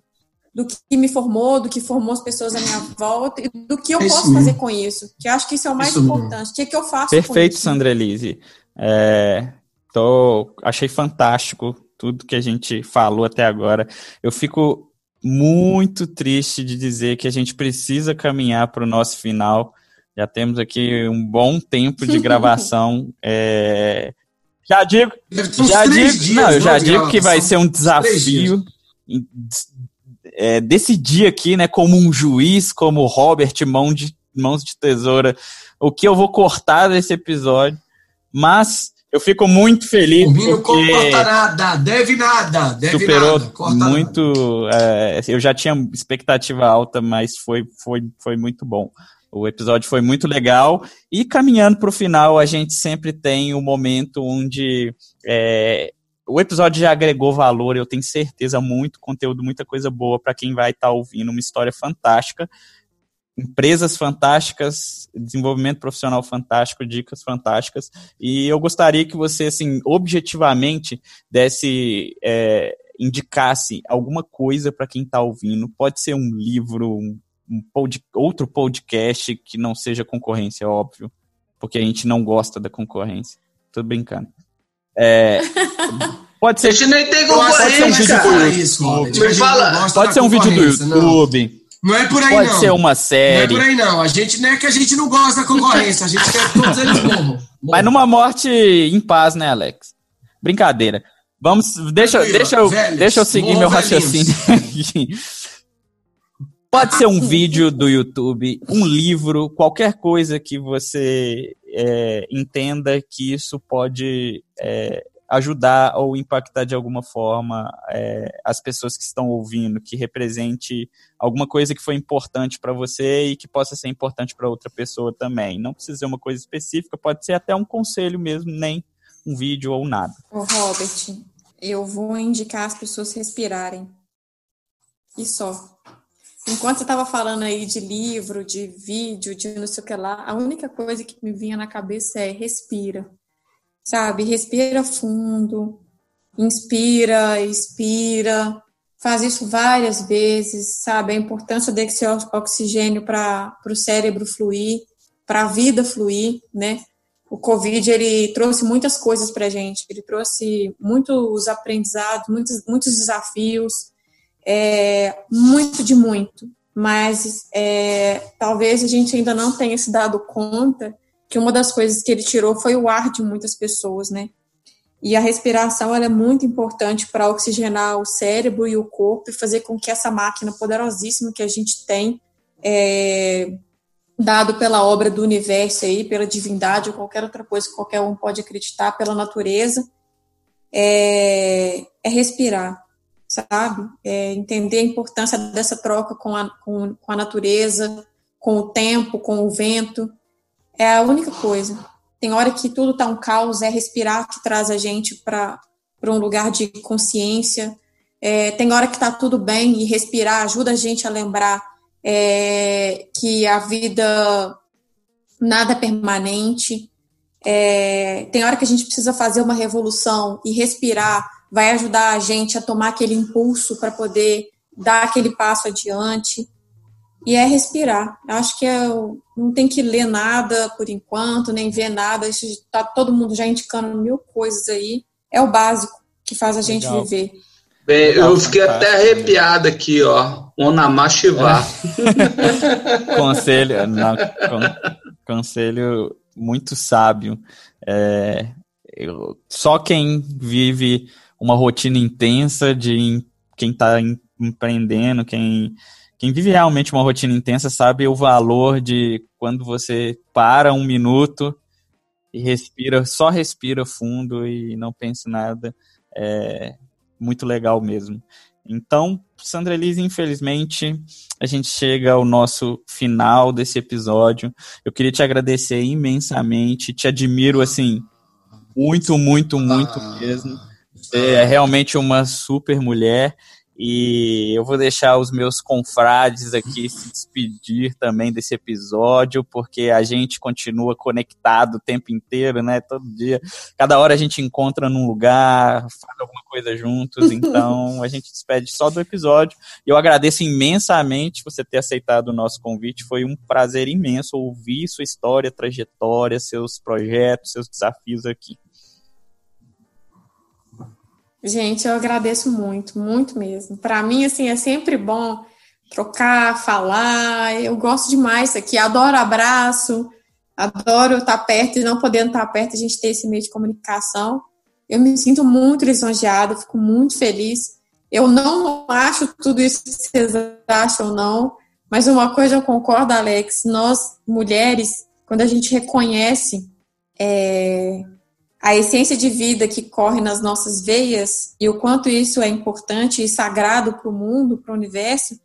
do que me formou, do que formou as pessoas à minha volta e do que eu é posso fazer com isso. Que acho que isso é o mais isso importante. O que, é que eu faço Perfeito, Sandra Elise. É, tô, achei fantástico tudo que a gente falou até agora. Eu fico muito triste de dizer que a gente precisa caminhar para o nosso final, Já temos aqui um bom tempo de gravação. é... Já digo, já digo, dias, não, eu já digo que vai ser um desafio é, decidir aqui, né, como um juiz, como Robert mão de, Mãos de Tesoura, o que eu vou cortar desse episódio, mas eu fico muito feliz. O Rio corta nada, deve nada, deve superou nada. Corta muito. É, eu já tinha expectativa alta, mas foi, foi, foi muito bom. O episódio foi muito legal. E caminhando para o final, a gente sempre tem o um momento onde é, o episódio já agregou valor, eu tenho certeza, muito conteúdo, muita coisa boa para quem vai estar tá ouvindo, uma história fantástica empresas fantásticas, desenvolvimento profissional fantástico, dicas fantásticas. E eu gostaria que você, assim, objetivamente, desse, é, indicasse alguma coisa para quem está ouvindo. Pode ser um livro, um, um pod, outro podcast que não seja concorrência, óbvio, porque a gente não gosta da concorrência. Tô brincando. É, pode ser. A gente nem tem concorrência, pode ser um vídeo do YouTube. Fala, pode ser um vídeo do YouTube. Não. É por aí, Pode não. ser uma série. Não é por aí, não. A gente não é que a gente não gosta da concorrência, a gente quer que todos eles morram. Mas numa morte em paz, né, Alex? Brincadeira. Vamos, deixa, deixa, eu, velhos, deixa eu seguir meu raciocínio aqui. Pode ser um vídeo do YouTube, um livro, qualquer coisa que você é, entenda que isso pode é, ajudar ou impactar de alguma forma é, as pessoas que estão ouvindo, que represente alguma coisa que foi importante para você e que possa ser importante para outra pessoa também. Não precisa ser uma coisa específica, pode ser até um conselho mesmo, nem um vídeo ou nada. Ô Robert, eu vou indicar as pessoas respirarem. E só. Enquanto você estava falando aí de livro, de vídeo, de não sei o que lá, a única coisa que me vinha na cabeça é respira sabe? Respira fundo, inspira, expira, faz isso várias vezes, sabe? A importância desse oxigênio para o cérebro fluir, para a vida fluir, né? O Covid, ele trouxe muitas coisas para gente, ele trouxe muitos aprendizados, muitos, muitos desafios, é, muito de muito, mas é, talvez a gente ainda não tenha se dado conta que uma das coisas que ele tirou foi o ar de muitas pessoas, né? E a respiração é muito importante para oxigenar o cérebro e o corpo e fazer com que essa máquina poderosíssima que a gente tem, é, dado pela obra do universo aí, pela divindade ou qualquer outra coisa que qualquer um pode acreditar, pela natureza, é, é respirar, sabe? É entender a importância dessa troca com a, com, com a natureza, com o tempo, com o vento, é a única coisa. Tem hora que tudo está um caos, é respirar que traz a gente para um lugar de consciência. É, tem hora que está tudo bem e respirar ajuda a gente a lembrar é, que a vida nada é permanente. É, tem hora que a gente precisa fazer uma revolução e respirar vai ajudar a gente a tomar aquele impulso para poder dar aquele passo adiante e é respirar. Eu acho que é, não tem que ler nada por enquanto, nem ver nada. Está todo mundo já indicando mil coisas aí. É o básico que faz a gente Legal. viver. Bem, eu fiquei até arrepiado aqui, ó. Onamá Shiva. É. conselho, não, conselho muito sábio. É, eu, só quem vive uma rotina intensa de quem está empreendendo, quem quem vive realmente uma rotina intensa sabe o valor de quando você para um minuto e respira, só respira fundo e não pensa em nada. É muito legal mesmo. Então, Sandra Elise, infelizmente, a gente chega ao nosso final desse episódio. Eu queria te agradecer imensamente, te admiro assim muito, muito, muito mesmo. Você é realmente uma super mulher e eu vou deixar os meus confrades aqui se despedir também desse episódio, porque a gente continua conectado o tempo inteiro, né? Todo dia. Cada hora a gente encontra num lugar, faz alguma coisa juntos, então a gente despede só do episódio. Eu agradeço imensamente você ter aceitado o nosso convite. Foi um prazer imenso ouvir sua história, trajetória, seus projetos, seus desafios aqui. Gente, eu agradeço muito, muito mesmo. Para mim, assim, é sempre bom trocar, falar. Eu gosto demais aqui, adoro abraço, adoro estar perto e não podendo estar perto, a gente ter esse meio de comunicação. Eu me sinto muito lisonjeada, fico muito feliz. Eu não acho tudo isso que vocês acham, não, mas uma coisa eu concordo, Alex: nós, mulheres, quando a gente reconhece é, a essência de vida que corre nas nossas veias e o quanto isso é importante e sagrado para o mundo, para o universo,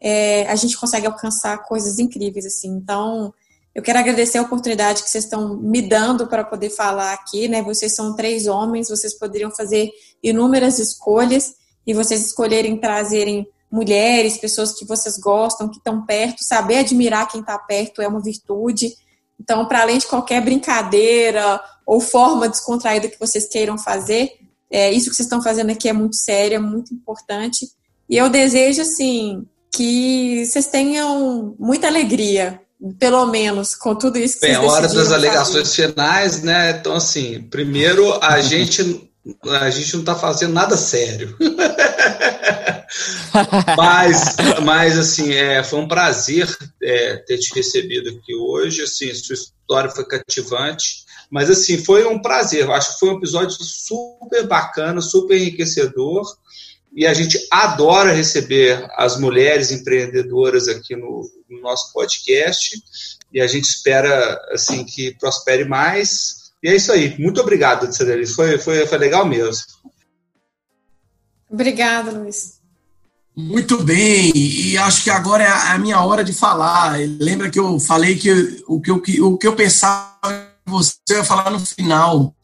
é, a gente consegue alcançar coisas incríveis, assim. Então, eu quero agradecer a oportunidade que vocês estão me dando para poder falar aqui, né? Vocês são três homens, vocês poderiam fazer inúmeras escolhas e vocês escolherem trazerem mulheres, pessoas que vocês gostam, que estão perto, saber admirar quem está perto é uma virtude. Então, para além de qualquer brincadeira ou forma descontraída que vocês queiram fazer, é, isso que vocês estão fazendo aqui é muito sério, é muito importante. E eu desejo, assim, que vocês tenham muita alegria, pelo menos, com tudo isso que Bem, vocês a hora das alegações fazer. finais, né? Então, assim, primeiro, a gente, a gente não está fazendo nada sério. mas, mas, assim, é, foi um prazer é, ter te recebido aqui hoje. Assim, sua história foi cativante. Mas, assim, foi um prazer. Eu acho que foi um episódio super bacana, super enriquecedor. E a gente adora receber as mulheres empreendedoras aqui no, no nosso podcast. E a gente espera, assim, que prospere mais. E é isso aí. Muito obrigado, Cidelice. Foi, foi, foi legal mesmo. Obrigada, Luiz. Muito bem, e acho que agora é a minha hora de falar. Lembra que eu falei que o que eu, o que eu pensava você ia falar no final.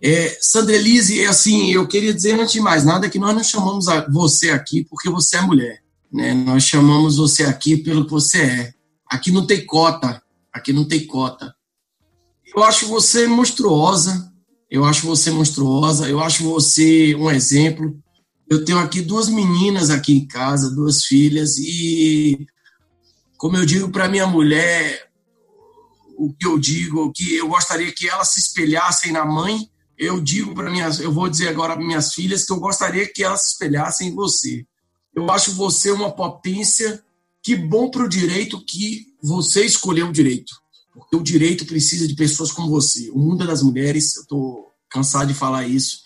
É, Sandrelise, assim, eu queria dizer antes de mais nada que nós não chamamos você aqui porque você é mulher. Né? Nós chamamos você aqui pelo que você é. Aqui não tem cota. Aqui não tem cota. Eu acho você monstruosa. Eu acho você monstruosa. Eu acho você um exemplo. Eu tenho aqui duas meninas aqui em casa, duas filhas, e como eu digo para minha mulher, o que eu digo, que eu gostaria que elas se espelhassem na mãe, eu digo para minhas, eu vou dizer agora para minhas filhas que eu gostaria que elas se espelhassem em você. Eu acho você uma potência, que bom para o direito que você escolheu o direito, porque o direito precisa de pessoas como você. O mundo é das mulheres, eu estou cansado de falar isso,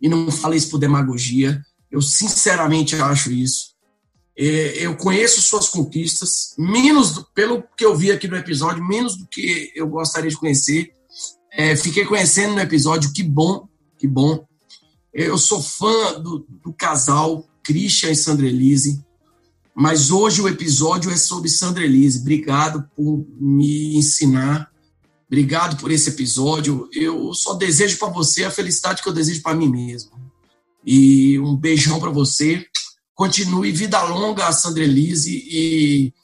e não falo isso por demagogia, eu sinceramente acho isso. É, eu conheço suas conquistas, menos do, pelo que eu vi aqui no episódio, menos do que eu gostaria de conhecer. É, fiquei conhecendo no episódio, que bom, que bom. Eu sou fã do, do casal Christian e Sandra Elise, mas hoje o episódio é sobre Sandra Elise. Obrigado por me ensinar, obrigado por esse episódio. Eu só desejo para você a felicidade que eu desejo para mim mesmo. E um beijão para você. Continue vida longa, Sandra Elise. E,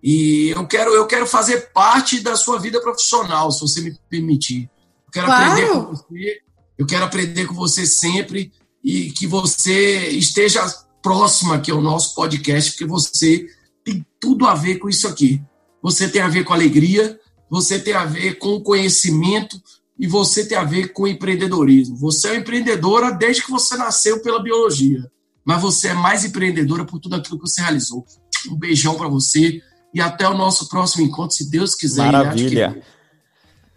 e eu, quero, eu quero fazer parte da sua vida profissional, se você me permitir. Eu quero Claro. aprender com você. Eu quero aprender com você sempre e que você esteja próxima aqui ao nosso podcast, porque você tem tudo a ver com isso aqui. Você tem a ver com alegria, você tem a ver com conhecimento e você tem a ver com empreendedorismo. Você é empreendedora desde que você nasceu pela biologia, mas você é mais empreendedora por tudo aquilo que você realizou. Um beijão para você e até o nosso próximo encontro, se Deus quiser. Maravilha.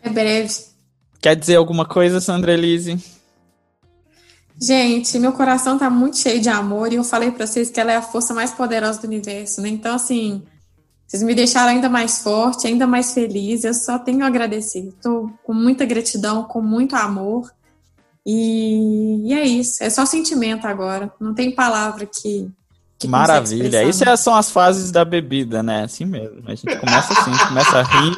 É breve. Quer dizer alguma coisa, Sandra Elise? Gente, meu coração tá muito cheio de amor e eu falei pra vocês que ela é a força mais poderosa do universo, né? Então, assim, vocês me deixaram ainda mais forte, ainda mais feliz. Eu só tenho a agradecer. Tô com muita gratidão, com muito amor. E, e é isso. É só sentimento agora. Não tem palavra que. que Maravilha. expressar. Isso é- são as fases da bebida, né? Assim mesmo. A gente começa assim, a gente começa a rir.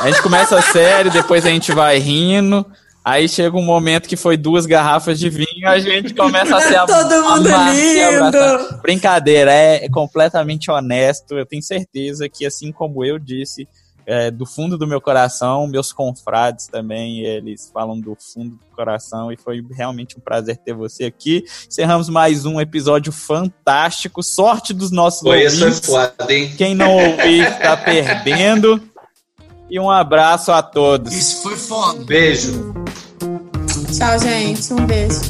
A gente começa sério, depois a gente vai rindo. Aí chega um momento que foi duas garrafas de vinho, a gente começa a se ab- Todo mundo lindo! Brincadeira, é completamente honesto. Eu tenho certeza que, assim como eu disse, é, do fundo do meu coração, meus confrades também, eles falam do fundo do coração e foi realmente um prazer ter você aqui. Encerramos mais um episódio fantástico. Sorte dos nossos Foi, ouvintes. foda, hein? Quem não ouvir está perdendo. E um abraço a todos. Isso foi foda. Beijo. Tchau, gente. Um beijo.